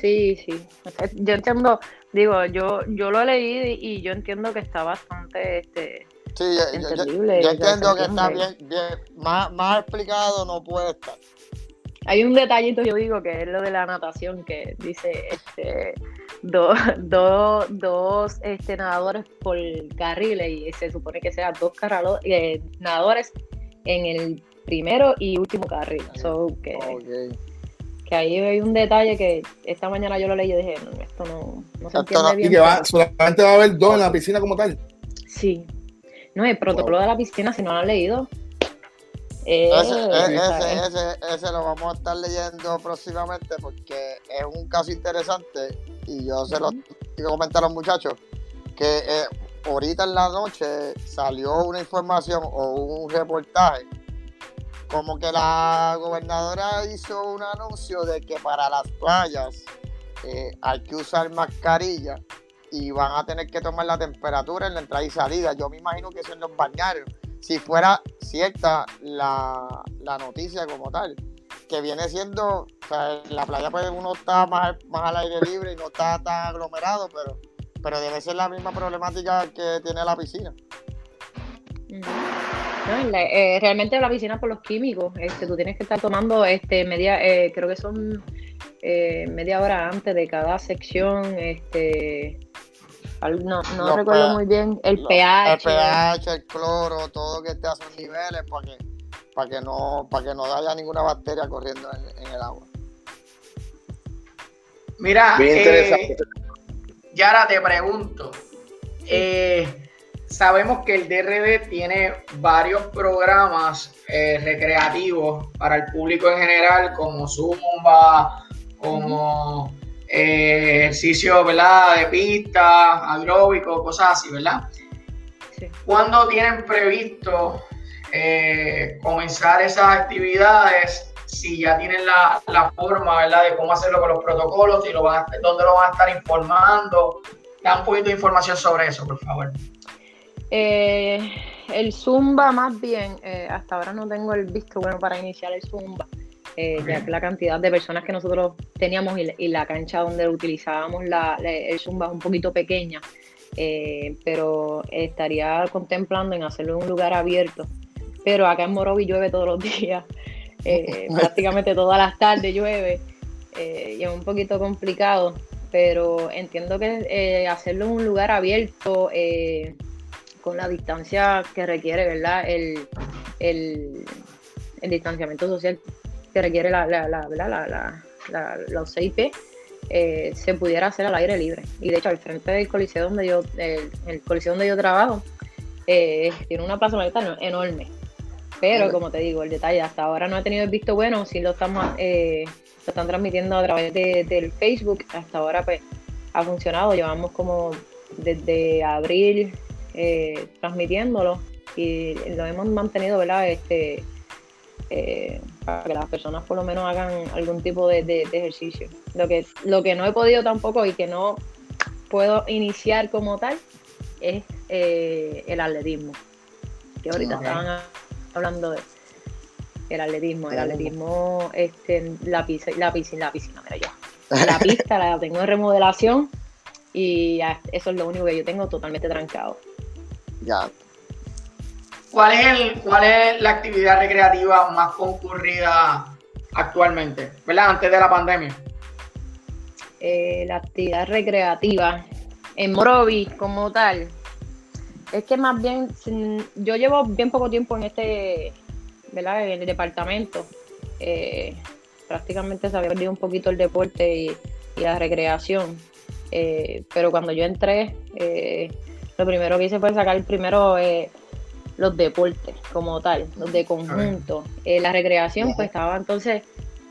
Sí, sí. Yo entiendo, digo, yo yo lo he leído y, yo entiendo que está bastante este, sí, yo, yo entiendo que está bien, bien más, más explicado no puede estar. Hay un detallito, yo digo, que es lo de la natación, que dice este, dos, dos, este, nadadores por carril y se supone que sean dos eh, nadadores en el primero y último carril. que, que ahí hay un detalle que esta mañana yo lo leí y dije, no, esto no, no se entiende bien. Y que va, solamente va a haber dos en la piscina como tal. Sí. No, el protocolo de la piscina, si no lo han leído, eh, ese, ese, lo vamos a estar leyendo próximamente porque es un caso interesante y yo se lo quiero comentar a los muchachos que eh, ahorita en la noche salió una información o un reportaje como que la gobernadora hizo un anuncio de que para las playas eh, hay que usar mascarilla y van a tener que tomar la temperatura en la entrada y salida. Yo me imagino que eso en los bañarios si fuera cierta la, noticia como tal, que viene siendo, o sea, la playa pues uno está más, más al aire libre y no está tan aglomerado, pero, pero debe ser la misma problemática que tiene la piscina. Eh, realmente la piscina por los químicos, este, tú tienes que estar tomando este media, eh, creo que son eh, media hora antes de cada sección, este no, no recuerdo muy bien, el pH. El pH, el cloro, todo que esté a sus niveles para que, para que, no, para que no haya ninguna bacteria corriendo en, el agua. Mira, eh, Yara, te pregunto. Eh, sabemos que el DRD tiene varios programas eh, recreativos para el público en general, como Zumba, como eh, ejercicio, ¿verdad? De pista, aeróbico, cosas así, ¿verdad? ¿Cuándo tienen previsto eh, comenzar esas actividades? Si ya tienen la, forma, ¿verdad? De cómo hacerlo con los protocolos, y lo van dónde lo van a estar informando. Da un poquito de información sobre eso, por favor. Eh, el Zumba, más bien, hasta ahora no tengo el visto bueno para iniciar el Zumba. Eh, ya que la cantidad de personas que nosotros teníamos y, la cancha donde utilizábamos la, el Zumba es un poquito pequeña, eh, pero estaría contemplando en hacerlo en un lugar abierto. Pero acá en Morovi llueve todos los días, eh, prácticamente todas las tardes llueve y es un poquito complicado, pero entiendo que hacerlo en un lugar abierto con la distancia que requiere, ¿verdad? el, el distanciamiento social que requiere la, la, la, la los CIP, eh, se pudiera hacer al aire libre. Y de hecho, al frente del coliseo donde yo, el, coliseo donde yo trabajo, eh, tiene una plaza militar enorme. Pero como te digo, el detalle hasta ahora no he tenido el visto bueno, si lo estamos eh, están transmitiendo a través de, del Facebook, hasta ahora pues ha funcionado, llevamos como desde abril transmitiéndolo y lo hemos mantenido, ¿verdad? Este, eh, para que las personas por lo menos hagan algún tipo de, ejercicio. Lo que, lo que no he podido tampoco y que no puedo iniciar como tal es eh, el atletismo. Que ahorita estaban hablando de el atletismo. El atletismo, este, la, piscina, la piscina, la piscina, La pista la tengo en remodelación y eso es lo único que yo tengo totalmente trancado. Ya, ¿Cuál es, el, ¿Cuál es la actividad recreativa más concurrida actualmente? ¿Verdad? Antes de la pandemia. Eh, la actividad recreativa en Morovi como tal. Es que más bien, yo llevo bien poco tiempo en este, ¿verdad? En el departamento. Eh, prácticamente se había perdido un poquito el deporte y, la recreación. Eh, pero cuando yo entré, lo primero que hice fue sacar primero los deportes como tal, los de conjunto. Eh, la recreación, pues estaba entonces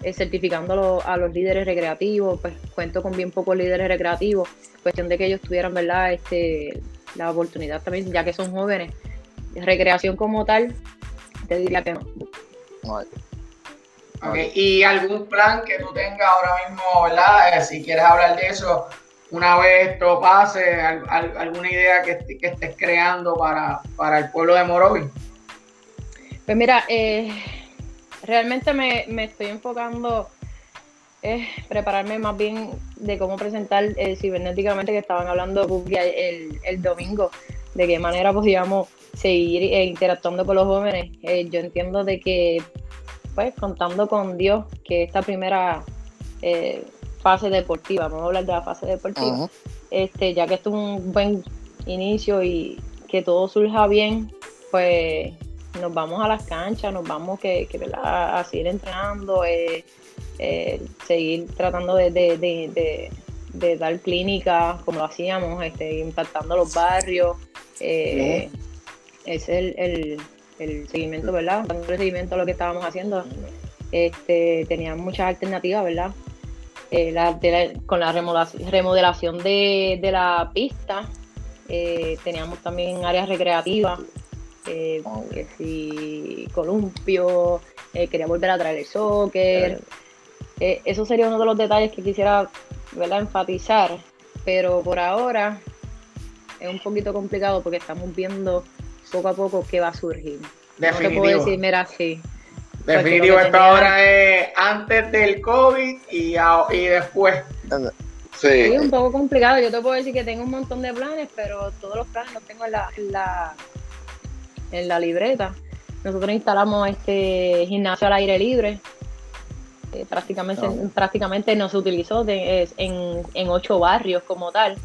eh, certificando a los líderes recreativos, pues cuento con bien pocos líderes recreativos, cuestión de que ellos tuvieran, ¿verdad? Este, la oportunidad también, ya que son jóvenes, recreación como tal, te diría que no. ¿Y algún plan que tú tengas ahora mismo, verdad? Eh, si quieres hablar de eso, una vez esto pase, alguna idea que, estés creando para, para, el pueblo de Morovi. Pues mira, eh, realmente me, estoy enfocando es prepararme más bien de cómo presentar eh, cibernéticamente que estaban hablando el, el domingo, de qué manera podíamos seguir eh, interactuando con los jóvenes. Eh, yo entiendo de que, pues, contando con Dios, que esta primera fase deportiva, vamos a hablar de la fase deportiva, este, ya que esto es un buen inicio y que todo surja bien, pues nos vamos a las canchas, nos vamos que, que a seguir entrenando, eh, eh, seguir tratando de, dar clínicas como lo hacíamos, este, impactando los barrios. Eh, ese es el, seguimiento, ¿verdad? Dando el seguimiento a lo que estábamos haciendo. Este, teníamos muchas alternativas, ¿verdad? Con la remodelación de, la pista, teníamos también áreas recreativas eh, que si columpio, eh, quería volver a traer el soccer. Eh, eso sería uno de los detalles que quisiera ¿verdad? enfatizar, pero por ahora es un poquito complicado porque estamos viendo poco a poco qué va a surgir. Definitivo. No decir, mira, sí. Definitivo, esto ahora es antes del COVID y, y después. Sí. Es un poco complicado. Yo te puedo decir que tengo un montón de planes, pero todos los planes los tengo en la en la libreta. Nosotros instalamos este gimnasio al aire libre. Eh, prácticamente, ah. prácticamente no se utilizó en, ocho barrios como tal.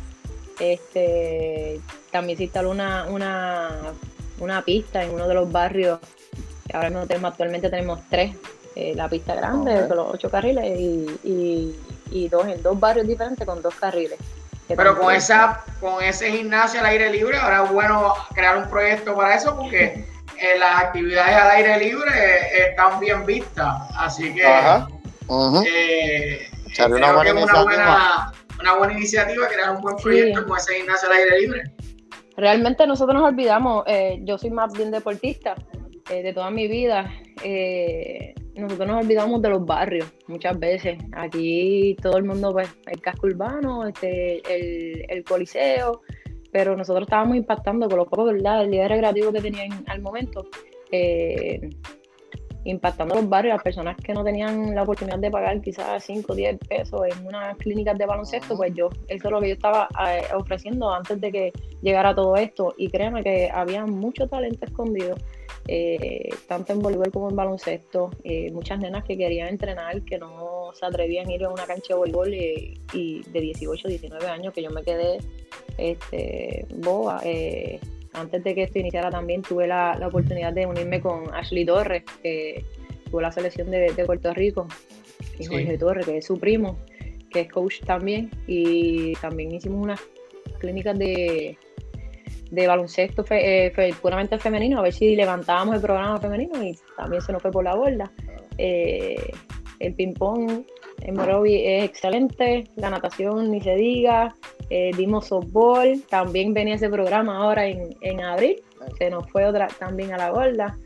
Este, también se instaló una, una, pista en uno de los barrios. Ahora mismo tenemos, actualmente tenemos tres. Eh, la pista grande con los ocho carriles y, y, dos en dos barrios diferentes con dos carriles. Pero con esa, con ese gimnasio al aire libre, ahora es bueno crear un proyecto para eso porque eh, las actividades al aire libre eh, están bien vistas. Así que eh, una, buena que es una, buena, una buena iniciativa crear un buen proyecto con ese gimnasio al aire libre. Realmente nosotros nos olvidamos, yo soy más bien deportista de toda mi vida nosotros nos olvidamos de los barrios muchas veces. Aquí todo el mundo, pues, el casco urbano, este, el, el coliseo, pero nosotros estábamos impactando con los pocos, ¿verdad? El día recreativo que tenían al momento, eh, impactando los barrios, las personas que no tenían la oportunidad de pagar quizás 5 o 10 pesos en unas clínicas de baloncesto, pues yo, eso es lo que yo estaba eh, ofreciendo antes de que llegara todo esto. Y créanme que había mucho talento escondido eh, tanto en voleibol como en baloncesto. Eh, muchas nenas que querían entrenar, que no se atrevían a ir a una cancha de voleibol eh, y de 18, 19 años, que yo me quedé este, boba. Antes de que esto iniciara también tuve la, oportunidad de unirme con Ashley Torres, que tuvo la selección de, Puerto Rico, y Jorge Torres, que es su primo, que es coach también, y también hicimos unas clínicas de de baloncesto eh, puramente femenino, a ver si levantábamos el programa femenino y también se nos fue por la borda. Eh, el ping-pong en Morovi es excelente, la natación ni se diga, eh, dimos softball, también venía ese programa ahora en, abril, se nos fue otra también a la borda.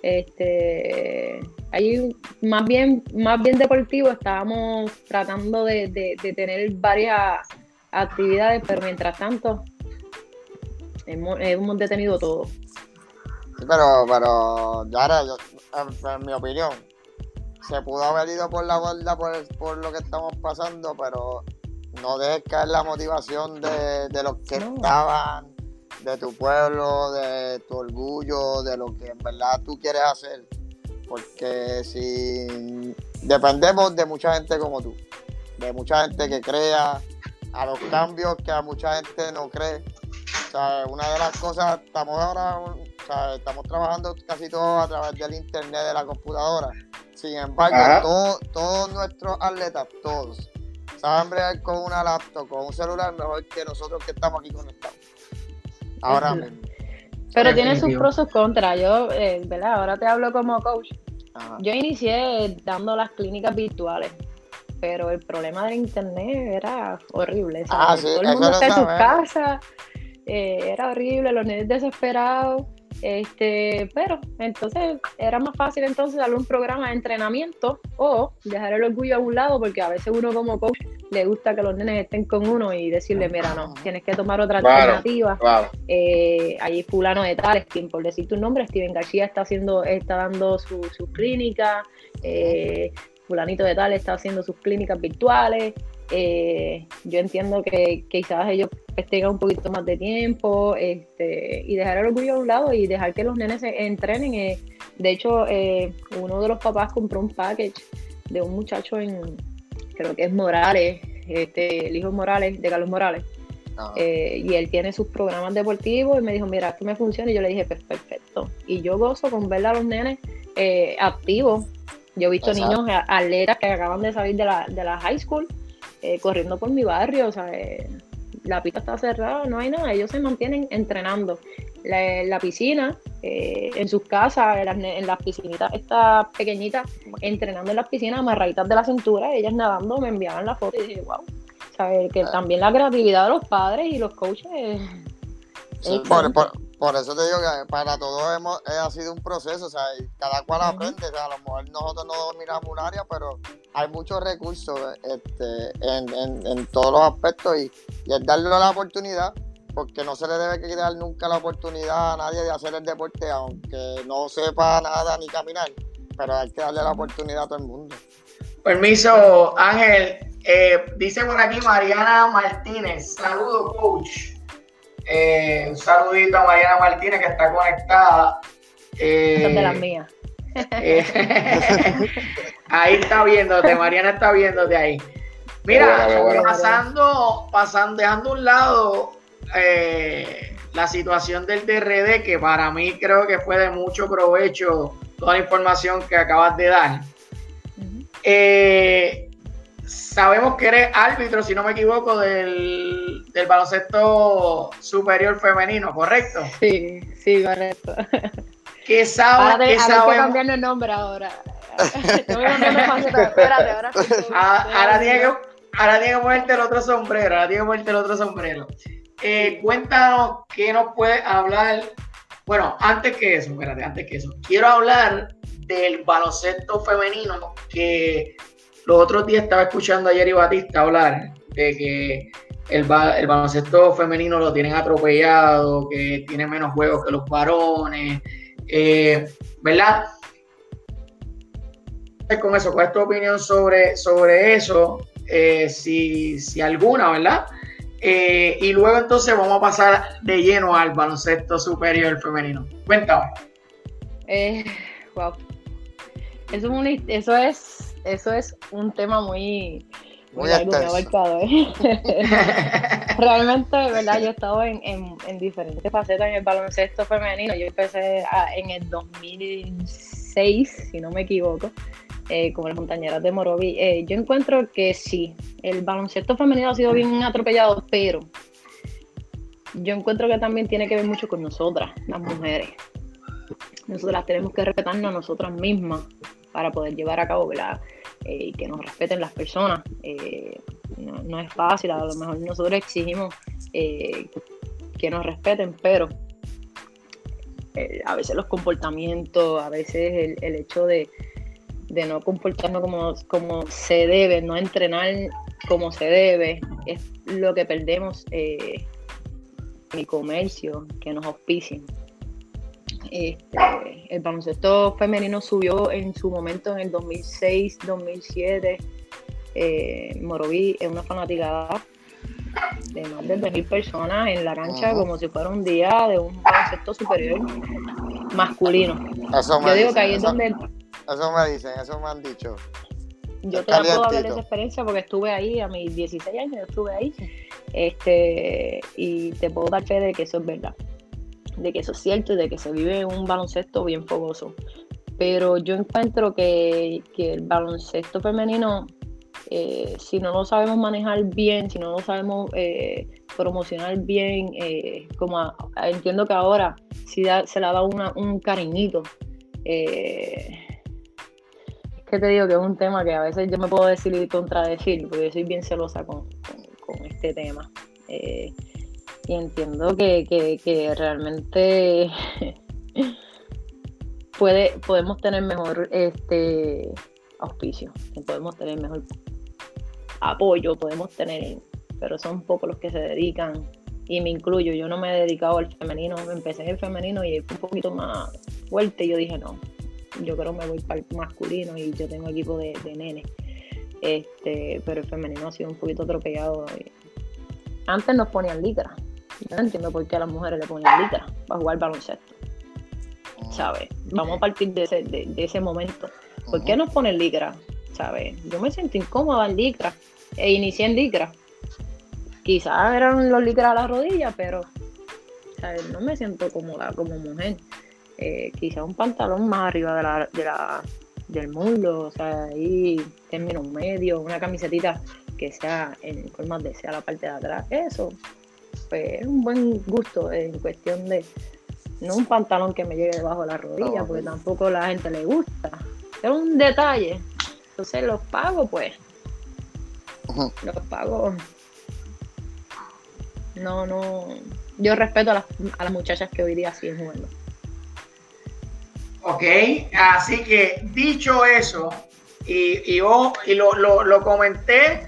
Este, ahí más bien, más bien deportivo, estábamos tratando de, de tener varias actividades, pero mientras tanto hemos, detenido todo. pero, pero, Yara, en, mi opinión, se pudo haber ido por la borda por, lo que estamos pasando, pero no dejes caer la motivación de, los que estaban, de tu pueblo, de tu orgullo, de lo que en verdad tú quieres hacer. Porque si dependemos de mucha gente como tú, de mucha gente que crea a los cambios que a mucha gente no cree una de las cosas, estamos ahora, estamos trabajando casi todo a través del internet, de la computadora. Sin embargo, todos nuestros atletas, todos, saben bregar con una laptop, con un celular mejor que nosotros que estamos aquí conectados. Ahora mismo. Pero tiene sus pros y sus contras. Yo, eh, ¿verdad? Ahora te hablo como coach. Yo inicié dando las clínicas virtuales, pero el problema del internet era horrible. Ah, todo el mundo está en sus casas eh, era horrible, los niños desesperados. Este, pero entonces era más fácil entonces darle un programa de entrenamiento o dejar el orgullo a un lado, porque a veces uno como coach le gusta que los nenes estén con uno y decirle, mira, no, tienes que tomar otra alternativa. Eh, ahí fulano de tal, quien por decir tu nombre, Steven García está haciendo, está dando su, su clínica, eh, fulanito de tal está haciendo sus clínicas virtuales. Eh, yo entiendo que, quizás ellos tengan un poquito más de tiempo este, y dejar el orgullo a un lado y dejar que los nenes se entrenen. Eh, de hecho, eh, uno de los papás compró un package de un muchacho en, creo que es Morales, este, el hijo Morales, de Carlos Morales. Ah. y él tiene sus programas deportivos y me dijo, mira, esto me funciona. Y yo le dije, pues, perfecto. Y yo gozo con ver a los nenes activos. Yo he visto niños atletas que acaban de salir de la, de la high school eh, corriendo por mi barrio, o sea, eh, la pista está cerrada, no hay nada, ellos se mantienen entrenando. La, la piscina, eh, en sus casas, en las, piscinitas, estas pequeñitas, entrenando en las piscinas, amarraditas de la cintura, ellas nadando, me enviaban la foto y dije, wow, ¿sabes? que ah. también la creatividad de los padres y los coaches. Por eso te digo que para todos hemos, ha sido un proceso, o sea, cada cual aprende, o sea, a lo mejor nosotros no dominamos un área, pero hay muchos recursos este, en, todos los aspectos y, es darle la oportunidad, porque no se le debe quitar nunca la oportunidad a nadie de hacer el deporte, aunque no sepa nada ni caminar, pero hay que darle la oportunidad a todo el mundo. Permiso, Ángel. Eh, dice por aquí Mariana Martínez. Saludos, coach. Eh, un saludito a Mariana Martínez que está conectada. Eh, Son de las mías. Eh, ahí está viéndote, Mariana está viéndote ahí. Mira, pasando, pasando, dejando a un lado la situación del DRD, que para mí creo que fue de mucho provecho toda la información que acabas de dar. Sabemos que eres árbitro, si no me equivoco, del del baloncesto superior femenino, ¿correcto? Sí, sí, correcto. ¿Qué sabe? Ahora, que cambiar el nombre ahora. Espérate, ahora. Ah, ahora, tiene que, ahora tiene que ponerte el otro sombrero, ahora tiene que ponerte el otro sombrero. Eh, cuéntanos qué nos puede hablar. Bueno, antes que eso, espérate, antes que eso, quiero hablar del baloncesto femenino que los otros días estaba escuchando a Jerry Batista hablar de que el, baloncesto femenino lo tienen atropellado, que tiene menos juegos que los varones, eh, ¿verdad? Con eso, ¿cuál es tu opinión sobre, sobre eso? Eh, si, si, alguna, ¿verdad? Eh, y luego entonces vamos a pasar de lleno al baloncesto superior femenino. Cuéntame. wow. Eso es, un, eso, es, eso es un tema muy, muy abarcado, ¿eh? Realmente, ¿verdad? Yo he estado en, en, diferentes facetas en el baloncesto femenino. Yo empecé en el 2006, si no me equivoco, eh, como las montañeras de Morovi. Eh, yo encuentro que sí, el baloncesto femenino ha sido bien atropellado, pero yo encuentro que también tiene que ver mucho con nosotras, las mujeres. Nosotras tenemos que respetarnos a nosotras mismas para poder llevar a cabo, ¿verdad? y que nos respeten las personas. Eh, no, es fácil, a lo mejor nosotros exigimos eh, que nos respeten, pero eh, a veces los comportamientos, a veces el, hecho de, no comportarnos como, como se debe, no entrenar como se debe, es lo que perdemos en el comercio, que nos auspicien. Este, el baloncesto femenino subió en su momento en el 2006, 2007. Eh, Moroví es una fanaticada de más de 20.000 personas en la cancha como si fuera un día de un baloncesto superior masculino. Yo digo que ahí es donde... Eso me dicen, eso me han dicho. Yo te puedo hablar de esa experiencia porque estuve ahí a mis 16 años, estuve ahí. Este, y te puedo dar fe de que eso es verdad de que eso es cierto y de que se vive un baloncesto bien fogoso. Pero yo encuentro que, el baloncesto femenino, eh, si no lo sabemos manejar bien, si no lo sabemos eh, promocionar bien, eh, como entiendo que ahora sí se le ha dado un cariñito. es que te digo que es un tema que a veces yo me puedo decir y contradecir, porque soy bien celosa con, con este tema y entiendo que, realmente puede, podemos tener mejor este auspicio, podemos tener mejor apoyo, podemos tener, pero son pocos los que se dedican y me incluyo, yo no me he dedicado al femenino, empecé en el femenino y fue un poquito más fuerte y yo dije no, yo creo que me voy para el masculino y yo tengo equipo de, de nene. Este, pero el femenino ha sido un poquito atropellado. Antes nos ponían licra. No entiendo por qué a las mujeres le ponían licra para jugar baloncesto. ¿Sabes? Vamos a partir de ese, de, ese momento. ¿Por qué nos ponen licra? ¿Sabes? Yo me siento incómoda en licra. E inicié en licra. Quizás eran los licras a la rodilla, pero ¿sabes? no me siento cómoda como mujer. Eh, quizás un pantalón más arriba de la, de la, del mundo, o sea, ahí término medio, una camisetita que sea en forma de sea la parte de atrás. Eso, pues es un buen gusto en cuestión de no un pantalón que me llegue debajo de la rodilla, porque tampoco a la gente le gusta. Es un detalle. Entonces los pago, pues. Los pago. No, no. Yo respeto a las, a las muchachas que hoy día siguen jugando. Ok, así que dicho eso, y, yo y lo, lo, comenté,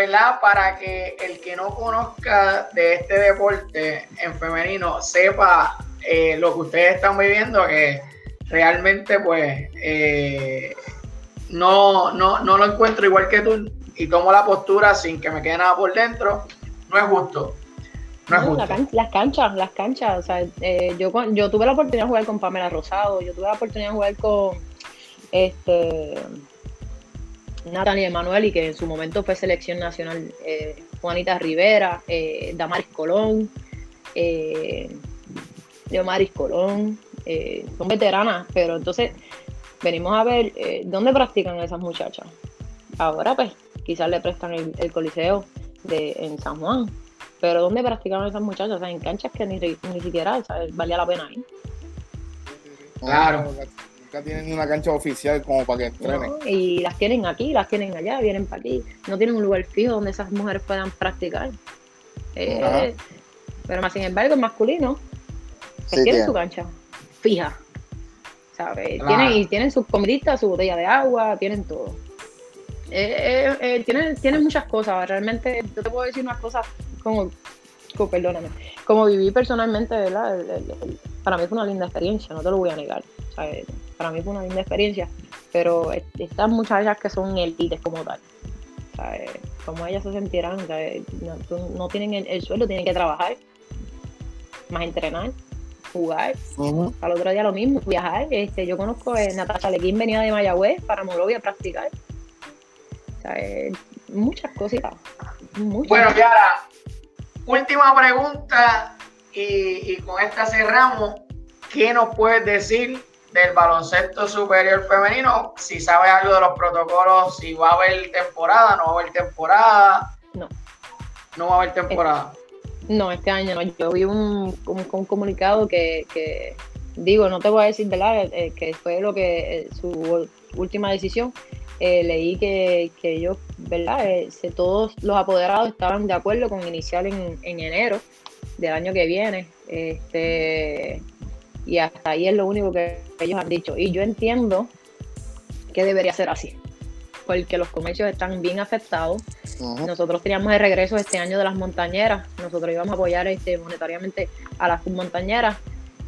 ¿verdad? Para que el que no conozca de este deporte en femenino sepa eh, lo que ustedes están viviendo, que realmente pues eh, no, no, no lo encuentro igual que tú y tomo la postura sin que me quede nada por dentro, no es justo las canchas, las canchas. O sea, eh, yo, yo tuve la oportunidad de jugar con Pamela Rosado, yo tuve la oportunidad de jugar con este Natalie Emanuel y que en su momento fue selección nacional eh, Juanita Rivera, eh, Damaris Colón, eh, Damaris Colón, eh, son veteranas, pero entonces venimos a ver dónde practican esas muchachas. Ahora pues quizás le prestan el, el coliseo de, en San Juan, pero ¿dónde practicaban esas muchachas? O sea, en canchas que ni, ni siquiera valía la pena ir. Claro. Nunca tienen una cancha oficial como para que entrenen. y las tienen aquí, las tienen allá, vienen para aquí. No tienen un lugar fijo donde esas mujeres puedan practicar. Eh, pero más sin embargo, el masculino pues tiene su cancha fija. ¿sabes? Tienen, y tienen sus comiditas, su botella de agua, tienen todo. Eh, eh, tienen, tienen muchas cosas. Realmente, yo te puedo decir unas cosas como, como perdóname, como viví personalmente, ¿verdad? para mí fue una linda experiencia, no te lo voy a negar. Para mí fue una linda experiencia, pero estas muchachas que son élites como tal, como ellas se sentirán, no, tienen el, sueldo, tienen que trabajar, más entrenar, jugar. Al otro día lo mismo, viajar. Este, yo conozco a Natasha Lequín venía de Mayagüez para Morovia a practicar. muchas cositas. Bueno, Yara, última pregunta y, con esta cerramos. ¿Qué nos puedes decir del baloncesto superior femenino? Si sabes algo de los protocolos, si va a haber temporada, no va a haber temporada. No. No va a haber temporada. No, este año no. Yo vi un, comunicado que, digo, no te voy a decir, ¿verdad? Eh, que fue lo que eh, su última decisión, eh, leí que, ellos, ¿verdad? Eh, todos los apoderados estaban de acuerdo con iniciar en, enero del año que viene. Este, y hasta ahí es lo único que ellos han dicho. Y yo entiendo que debería ser así, porque los comercios están bien afectados. Nosotros teníamos el regreso este año de las montañeras. Nosotros íbamos a apoyar este, monetariamente a las montañeras,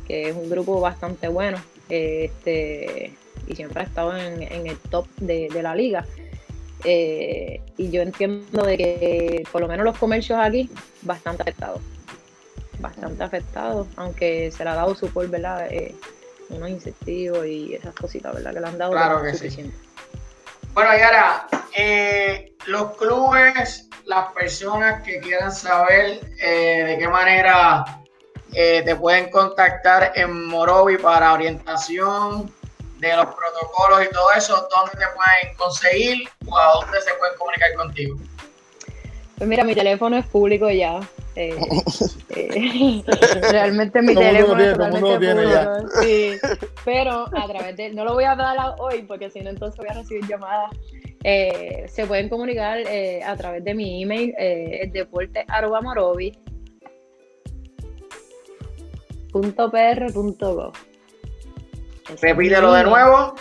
que es un grupo bastante bueno. Este, y siempre ha estado en, el top de, la liga. Eh, y yo entiendo de que por lo menos los comercios aquí, bastante afectados. Bastante afectados, aunque se le ha dado support, ¿verdad? Eh, unos incentivos y esas cositas, ¿verdad? Que le han dado claro que suficiente. Bueno, y ahora, eh, los clubes, las personas que quieran saber de qué manera te pueden contactar en Morovi para orientación, de los protocolos y todo eso, ¿dónde te pueden conseguir o a dónde se pueden comunicar contigo? Pues mira, mi teléfono es público ya. Eh, eh, realmente mi teléfono es totalmente público. Sí, pero a través de, no lo voy a dar hoy porque si no entonces voy a recibir llamadas. Eh, se pueden comunicar a través de mi email, eh, deporte deportes.pr.gov. Repítelo de nuevo.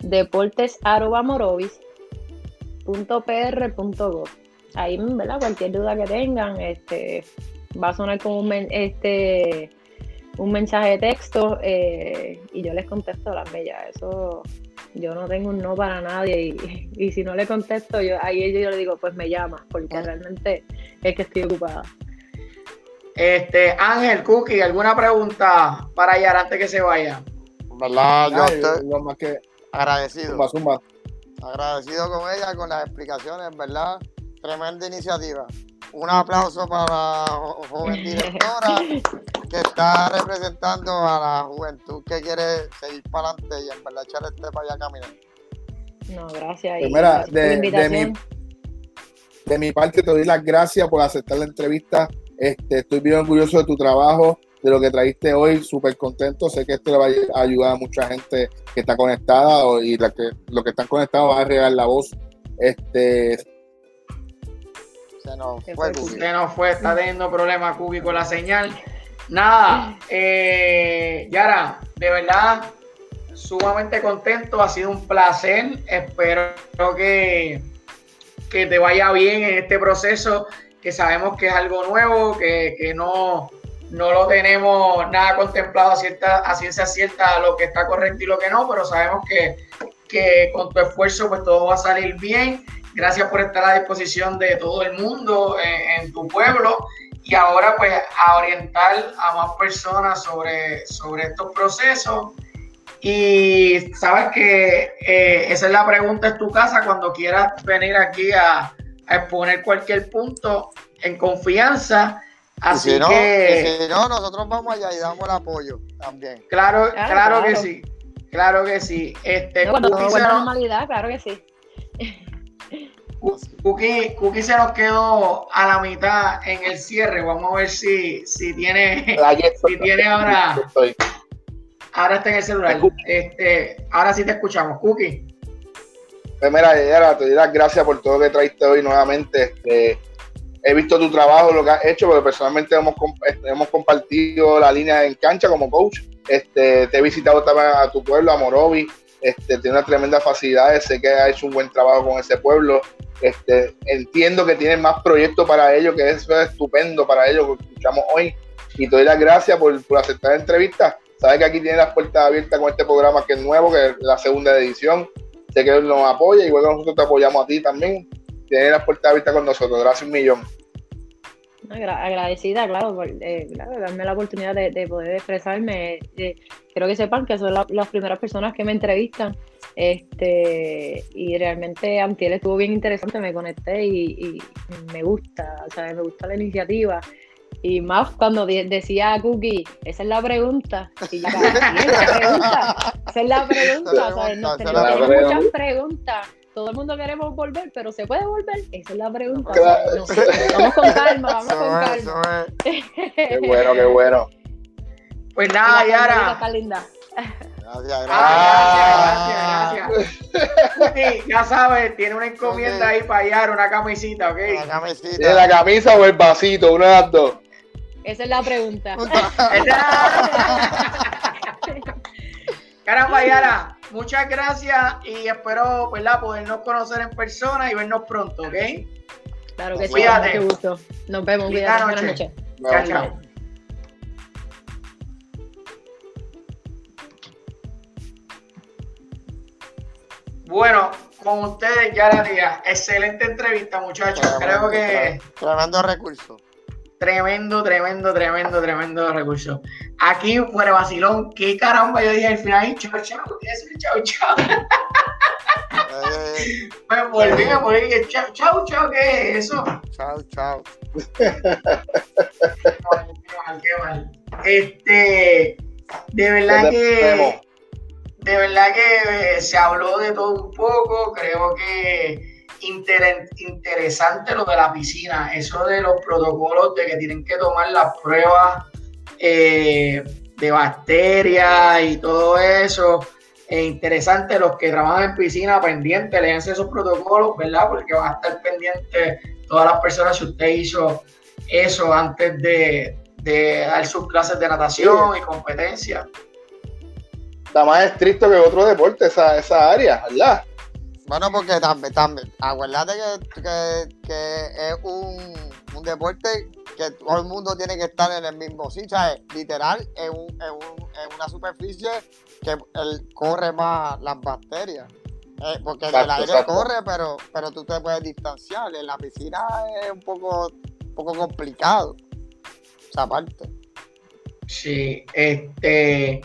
Deportes.morovis.pr.gov. Ahí, ¿verdad? Cualquier duda que tengan, este, va a sonar como un, este, un mensaje de texto eh, y yo les contesto las bellas. Eso yo no tengo un no para nadie y, si no le contesto, yo ahí yo le digo, pues me llama, porque realmente es que estoy ocupada. Este, Ángel, Cookie, ¿alguna pregunta para allá antes que se vaya? ¿Verdad? Yo estoy más que agradecido. Agradecido con ella, con las explicaciones, ¿verdad? Tremenda iniciativa. Un aplauso para la joven directora que está representando a la juventud que quiere seguir para adelante y en verdad echar este para allá caminar. No, gracias. Primera, de, de, mi, de mi parte te doy las gracias por aceptar la entrevista. Este, estoy bien orgulloso de tu trabajo, de lo que trajiste hoy, súper contento. Sé que esto le va a ayudar a mucha gente que está conectada y la que, los que están conectados van a regar la voz. Este, se nos fue, Se nos fue, está teniendo problemas Cubi con la señal. Nada, eh, Yara, de verdad, sumamente contento, ha sido un placer. Espero que, que te vaya bien en este proceso, que sabemos que es algo nuevo, que, no, no lo tenemos nada contemplado a, cierta, a ciencia cierta lo que está correcto y lo que no, pero sabemos que, que con tu esfuerzo pues todo va a salir bien. Gracias por estar a disposición de todo el mundo en, tu pueblo y ahora pues a orientar a más personas sobre, sobre estos procesos. Y sabes que eh, esa es la pregunta en tu casa cuando quieras venir aquí a, exponer cualquier punto en confianza. Así que, si no, nosotros vamos allá y damos el apoyo también. Claro, claro, que sí. Claro que sí. Este, cuando todo normalidad, claro que sí. Cookie, se nos quedó a la mitad en el cierre. Vamos a ver si, si tiene, si tiene ahora. Ahora está en el celular. Este, ahora sí te escuchamos, Cookie. Pues mira, te doy las gracias por todo lo que traiste hoy nuevamente. Este, he visto tu trabajo, lo que has hecho, porque personalmente hemos, este, hemos compartido la línea en cancha como coach. Este, te he visitado también a tu pueblo, a Morovi. Este, tiene una tremenda facilidad, sé que ha hecho un buen trabajo con ese pueblo. Este, entiendo que tienen más proyectos para ellos, que eso es estupendo para ellos, lo que escuchamos hoy. Y te doy las gracias por, aceptar la entrevista. Sabes que aquí tiene las puertas abiertas con este programa que es nuevo, que es la segunda edición. Sé que nos apoya, igual que nosotros te apoyamos a ti también. Tiene las puertas abiertas con nosotros. Gracias un millón. Agradecida, claro, por eh, darme la oportunidad de, poder expresarme. Eh, quiero que sepan que son las primeras personas que me entrevistan. Este, y realmente Antiel estuvo bien interesante, me conecté y, me gusta, o sea, me gusta la iniciativa. Y más cuando decía Cookie, esa es la pregunta. Y esa es la pregunta. Esa es la pregunta. O tenemos muchas preguntas todo el mundo queremos volver, pero ¿se puede volver? Esa es la pregunta. vamos con calma, vamos con calma. Qué bueno, qué bueno. Pues nada, Yara. Está linda. Gracias, ah, gracias. gracias, gracias. ya sabes, tiene una encomienda ahí para Yara, una camisita, ¿ok? La camisita. la camisa o el vasito? Una de las dos. Esa es la pregunta. Caramba, Yara muchas gracias y espero ¿verdad? podernos conocer en persona y vernos pronto, ¿ok? Claro que sí, Cuídate. gusto. Nos vemos, cuídate. Buenas noches. Chao, chao. Bueno, con ustedes, Yara Díaz. Excelente entrevista, muchachos. Creo que. Tremendo recurso. Tremendo, tremendo, tremendo, tremendo recurso. Aquí, fuera vacilón, qué caramba, yo dije al final, chao, chao, chao, chao. Eh. Me volví, me volví, chao, chao, chao, ¿qué es eso? Chao, chao. qué mal, qué mal. Este, de verdad que, de verdad que se habló de todo un poco, creo que interesante lo de la piscina, eso de los protocolos de que tienen que tomar las pruebas eh, de bacterias y todo eso. Es interesante los que trabajan en piscina pendientes, léanse esos protocolos, ¿verdad? Porque van a estar pendientes todas las personas si usted hizo eso antes de, de dar sus clases de natación y competencia. Está más estricto que otro deporte esa, esa área, ¿verdad? Bueno, porque también, también, acuérdate que, que, que es un, un, deporte que todo el mundo tiene que estar en el mismo sitio, ¿sabes? literal, en, un, en, un, en, una superficie que el, corre más las bacterias. Eh, porque exacto, en el aire exacto. corre, pero, pero tú te puedes distanciar. En la piscina es un poco, un poco complicado esa parte. Sí, este,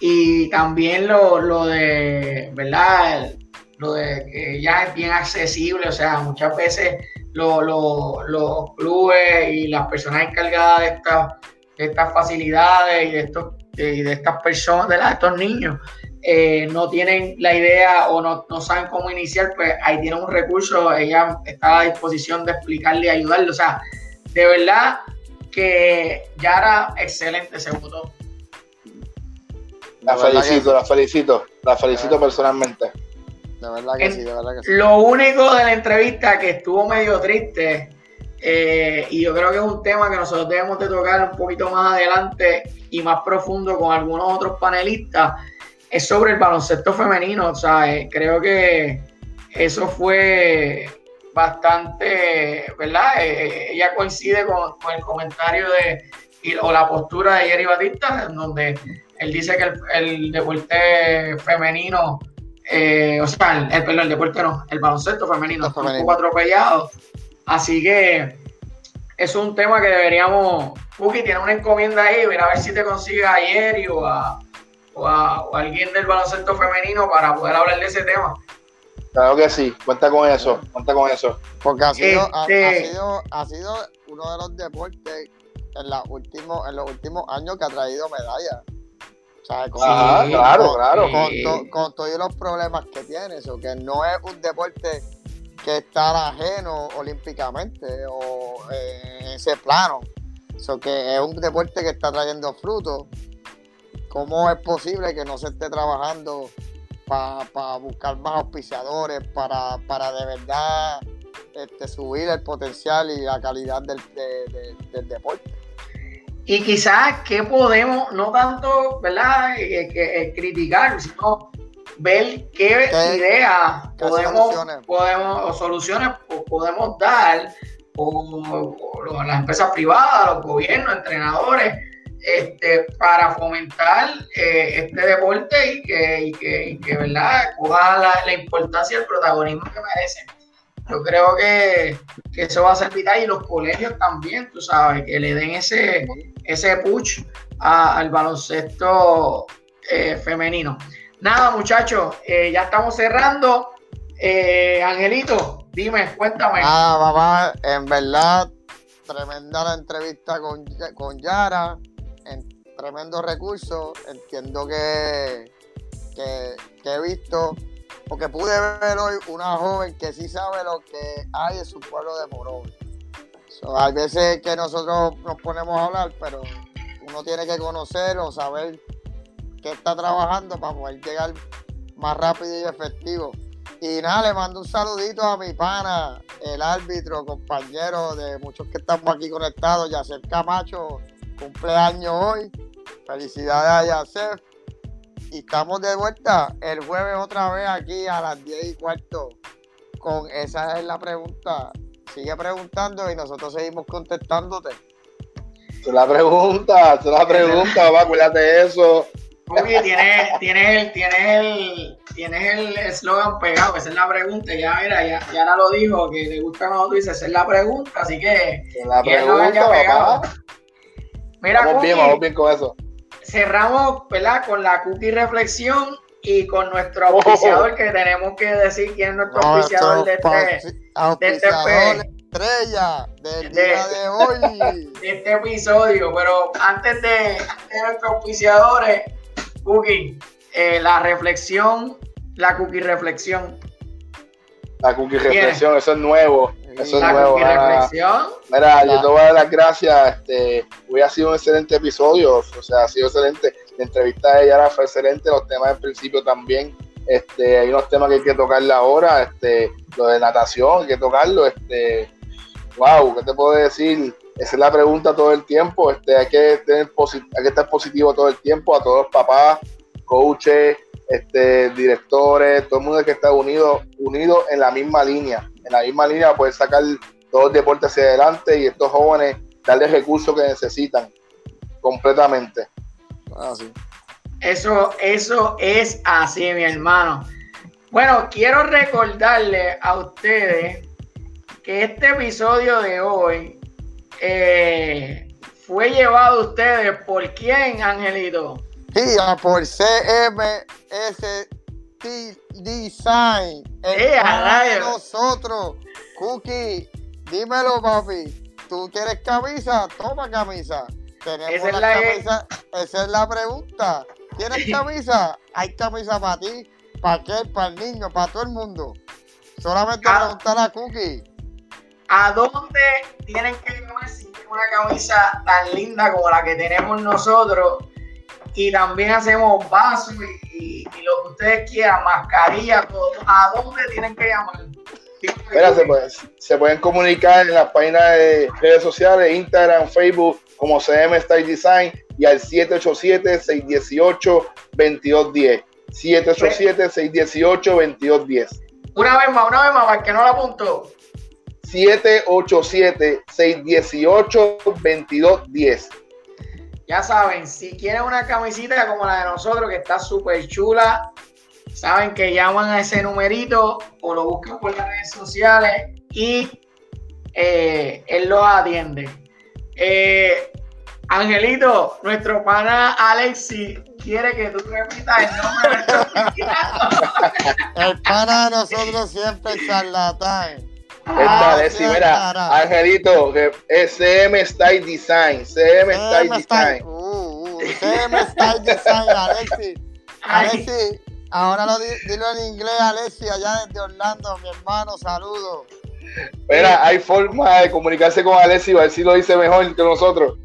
y también lo, lo de, ¿verdad? lo de que ya es bien accesible, o sea, muchas veces los clubes y las personas encargadas de estas, de estas facilidades y de estos y de estas personas, de, estos niños, eh, no tienen la idea o no, no, saben cómo iniciar, pues ahí tienen un recurso, ella está a disposición de explicarle y ayudarle. O sea, de verdad que Yara, excelente, según La felicito, la felicito, la felicito personalmente. De verdad que sí, de verdad que sí. Lo único de la entrevista que estuvo medio triste, eh, y yo creo que es un tema que nosotros debemos de tocar un poquito más adelante y más profundo con algunos otros panelistas, es sobre el baloncesto femenino. O sea, eh, creo que eso fue bastante, ¿verdad? Eh, ella coincide con, con, el comentario de o la postura de Jerry Batista, en donde él dice que el, el deporte femenino eh, o sea, el, el, el, deporte no, el baloncesto femenino, está un poco atropellado. Así que es un tema que deberíamos. Puki tiene una encomienda ahí, mira a ver si te consigue a Yeri o a, o a, o a alguien del baloncesto femenino para poder hablar de ese tema. Claro que sí, cuenta con eso, cuenta con eso. Porque ha sido, este... ha, ha, sido, ha sido uno de los deportes en, la último, en los últimos años que ha traído medallas. ¿Sabes? Con, Ajá, con, claro, claro. Con, to, con, todos los problemas que tiene, eso, que no es un deporte que está ajeno olímpicamente o eh, en ese plano, eso que es un deporte que está trayendo frutos. ¿Cómo es posible que no se esté trabajando para pa buscar más auspiciadores, para, para de verdad este, subir el potencial y la calidad del, de, de, del deporte? Y quizás qué podemos, no tanto, ¿verdad?, eh, eh, criticar, sino ver qué, ¿Qué ideas podemos, soluciones? podemos, o soluciones podemos dar, o, o, las empresas privadas, los gobiernos, entrenadores, este, para fomentar eh, este deporte y que, y que, y que ¿verdad?, coja la, la importancia y el protagonismo que merecen. Yo creo que, que, eso va a ser vital y los colegios también, tú sabes, que le den ese, ese push al baloncesto eh, femenino. Nada, muchachos, eh, ya estamos cerrando. Eh, Angelito, dime, cuéntame. Ah, mamá, en verdad, tremenda la entrevista con, con Yara, en tremendo recurso. Entiendo que, que he visto porque pude ver hoy una joven que sí sabe lo que hay en su pueblo de. So, hay veces que nosotros nos ponemos a hablar, pero uno tiene que conocer o saber qué está trabajando para poder llegar más rápido y efectivo. Y nada, le mando un saludito a mi pana, el árbitro, compañero de muchos que estamos aquí conectados, Yacer Camacho, cumpleaños hoy. Felicidades a Yacef y estamos de vuelta el jueves otra vez aquí a las 10 y cuarto. Con esa es la pregunta. Sigue preguntando y nosotros seguimos contestándote. Tú la pregunta, tú la pregunta, va, cuídate de eso. Uy, tienes, tienes el, tienes el, tienes el eslogan pegado, esa es la pregunta, ya mira, ya, ya lo dijo, que le gusta cuando tú dices, esa es la pregunta, así que, la pregunta, pegado. Mira, vamos bien, vamos bien con eso cerramos ¿verdad? con la cookie reflexión y con nuestro auspiciador, oh. que tenemos que decir quién es nuestro auspiciador de este, de este estrella del de, día de hoy. De este episodio. Pero antes de, nuestros auspiciadores, Cookie, eh, la reflexión, la cookie reflexión. La cookie reflexión, eso es nuevo. Eso es nuevo. reflexión. Mira, yo te voy a dar las gracias. Este, ha sido un excelente episodio. O sea, ha sido excelente. La entrevista de Yara fue excelente. Los temas del principio también. Este, hay unos temas que hay que tocarle ahora. Este, lo de natación, hay que tocarlo. Este, wow, ¿qué te puedo decir? Esa es la pregunta todo el tiempo. Este, hay, que tener hay que estar positivo todo el tiempo a todos los papás, coaches, este, directores, todo el mundo que está unido, unido en la misma línea, en la misma línea poder sacar todo el deporte hacia adelante y estos jóvenes darles recursos que necesitan completamente. Ah, eso, eso es así, mi hermano. Bueno, quiero recordarle a ustedes que este episodio de hoy eh, fue llevado a ustedes por quién, Angelito? Sí, por CMS Design. Eh, de nosotros, Cookie, dímelo, papi. ¿Tú quieres camisa? Toma camisa. Tenemos esa, es la camisa. esa es la pregunta. ¿Tienes camisa? Hay camisa para ti, para qué, para el niño, para todo el mundo. Solamente ah. preguntar a Cookie. ¿A dónde tienen que ir una camisa tan linda como la que tenemos nosotros? Y también hacemos vasos y, lo que ustedes quieran, mascarilla, todo. ¿A dónde tienen que llamar? Mira, se, pueden comunicar en las páginas de redes sociales, Instagram, Facebook, como CM Style Design y al 787-618-2210. 787-618-2210. Una vez más, una vez más, para que no la apunto. 787-618-2210. Ya saben, si quieren una camisita como la de nosotros, que está súper chula, saben que llaman a ese numerito o lo buscan por las redes sociales y eh, él lo atiende. Eh, Angelito, nuestro pana Alexi quiere que tú repitas el nombre de nuestro El pana de nosotros siempre es charlatán. Ah, mira, Angelito, CM Style Design, CM Style Design. Uh, uh, CM Style Design, Alexi. Alexi, ahora lo dilo en inglés, Alexi, allá desde Orlando, mi hermano, saludos. Mira, hay forma de comunicarse con Alexi, a ver si lo dice mejor que nosotros.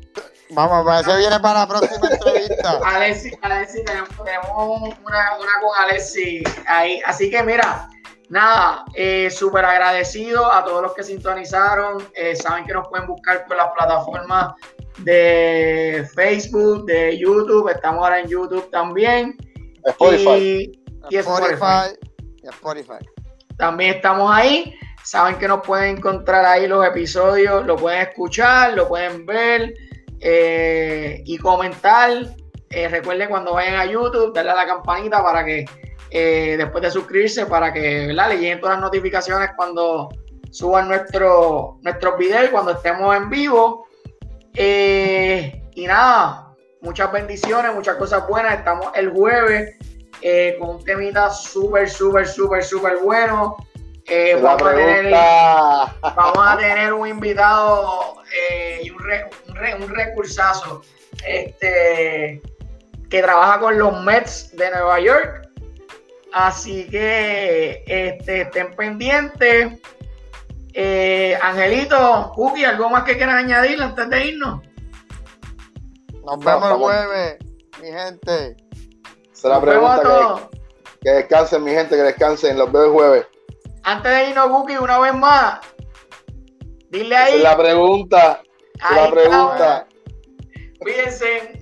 Vamos, para eso viene para la próxima entrevista. Alexi, Alexi, tenemos, una, una con Alexi ahí. Así que mira, Nada, eh, súper agradecido a todos los que sintonizaron. Eh, saben que nos pueden buscar por las plataformas de Facebook, de YouTube. Estamos ahora en YouTube también. Spotify. Y, Spotify. Spotify. También estamos ahí. Saben que nos pueden encontrar ahí los episodios, lo pueden escuchar, lo pueden ver eh, y comentar. recuerden cuando vayan a YouTube, darle a la campanita para que eh, después de suscribirse para que le lleguen todas las notificaciones cuando suban nuestro, nuestros videos cuando estemos en vivo. Eh, y nada, muchas bendiciones, muchas cosas buenas. Estamos el jueves eh, con un temita súper, súper, súper, súper bueno. vamos, a tener, vamos, a tener, un invitado y un, un, un recursazo este, que trabaja con los Mets de Nueva York. Así que este, estén pendientes. Eh, Angelito, Cookie, ¿algo más que quieras añadir antes de irnos? Nos vemos el jueves, mi gente. Se la pregunta que, descansen, mi gente, que descansen. Los veo el jueves. Antes de irnos, Cookie, una vez más. Dile ahí. la pregunta. la pregunta. Cuídense.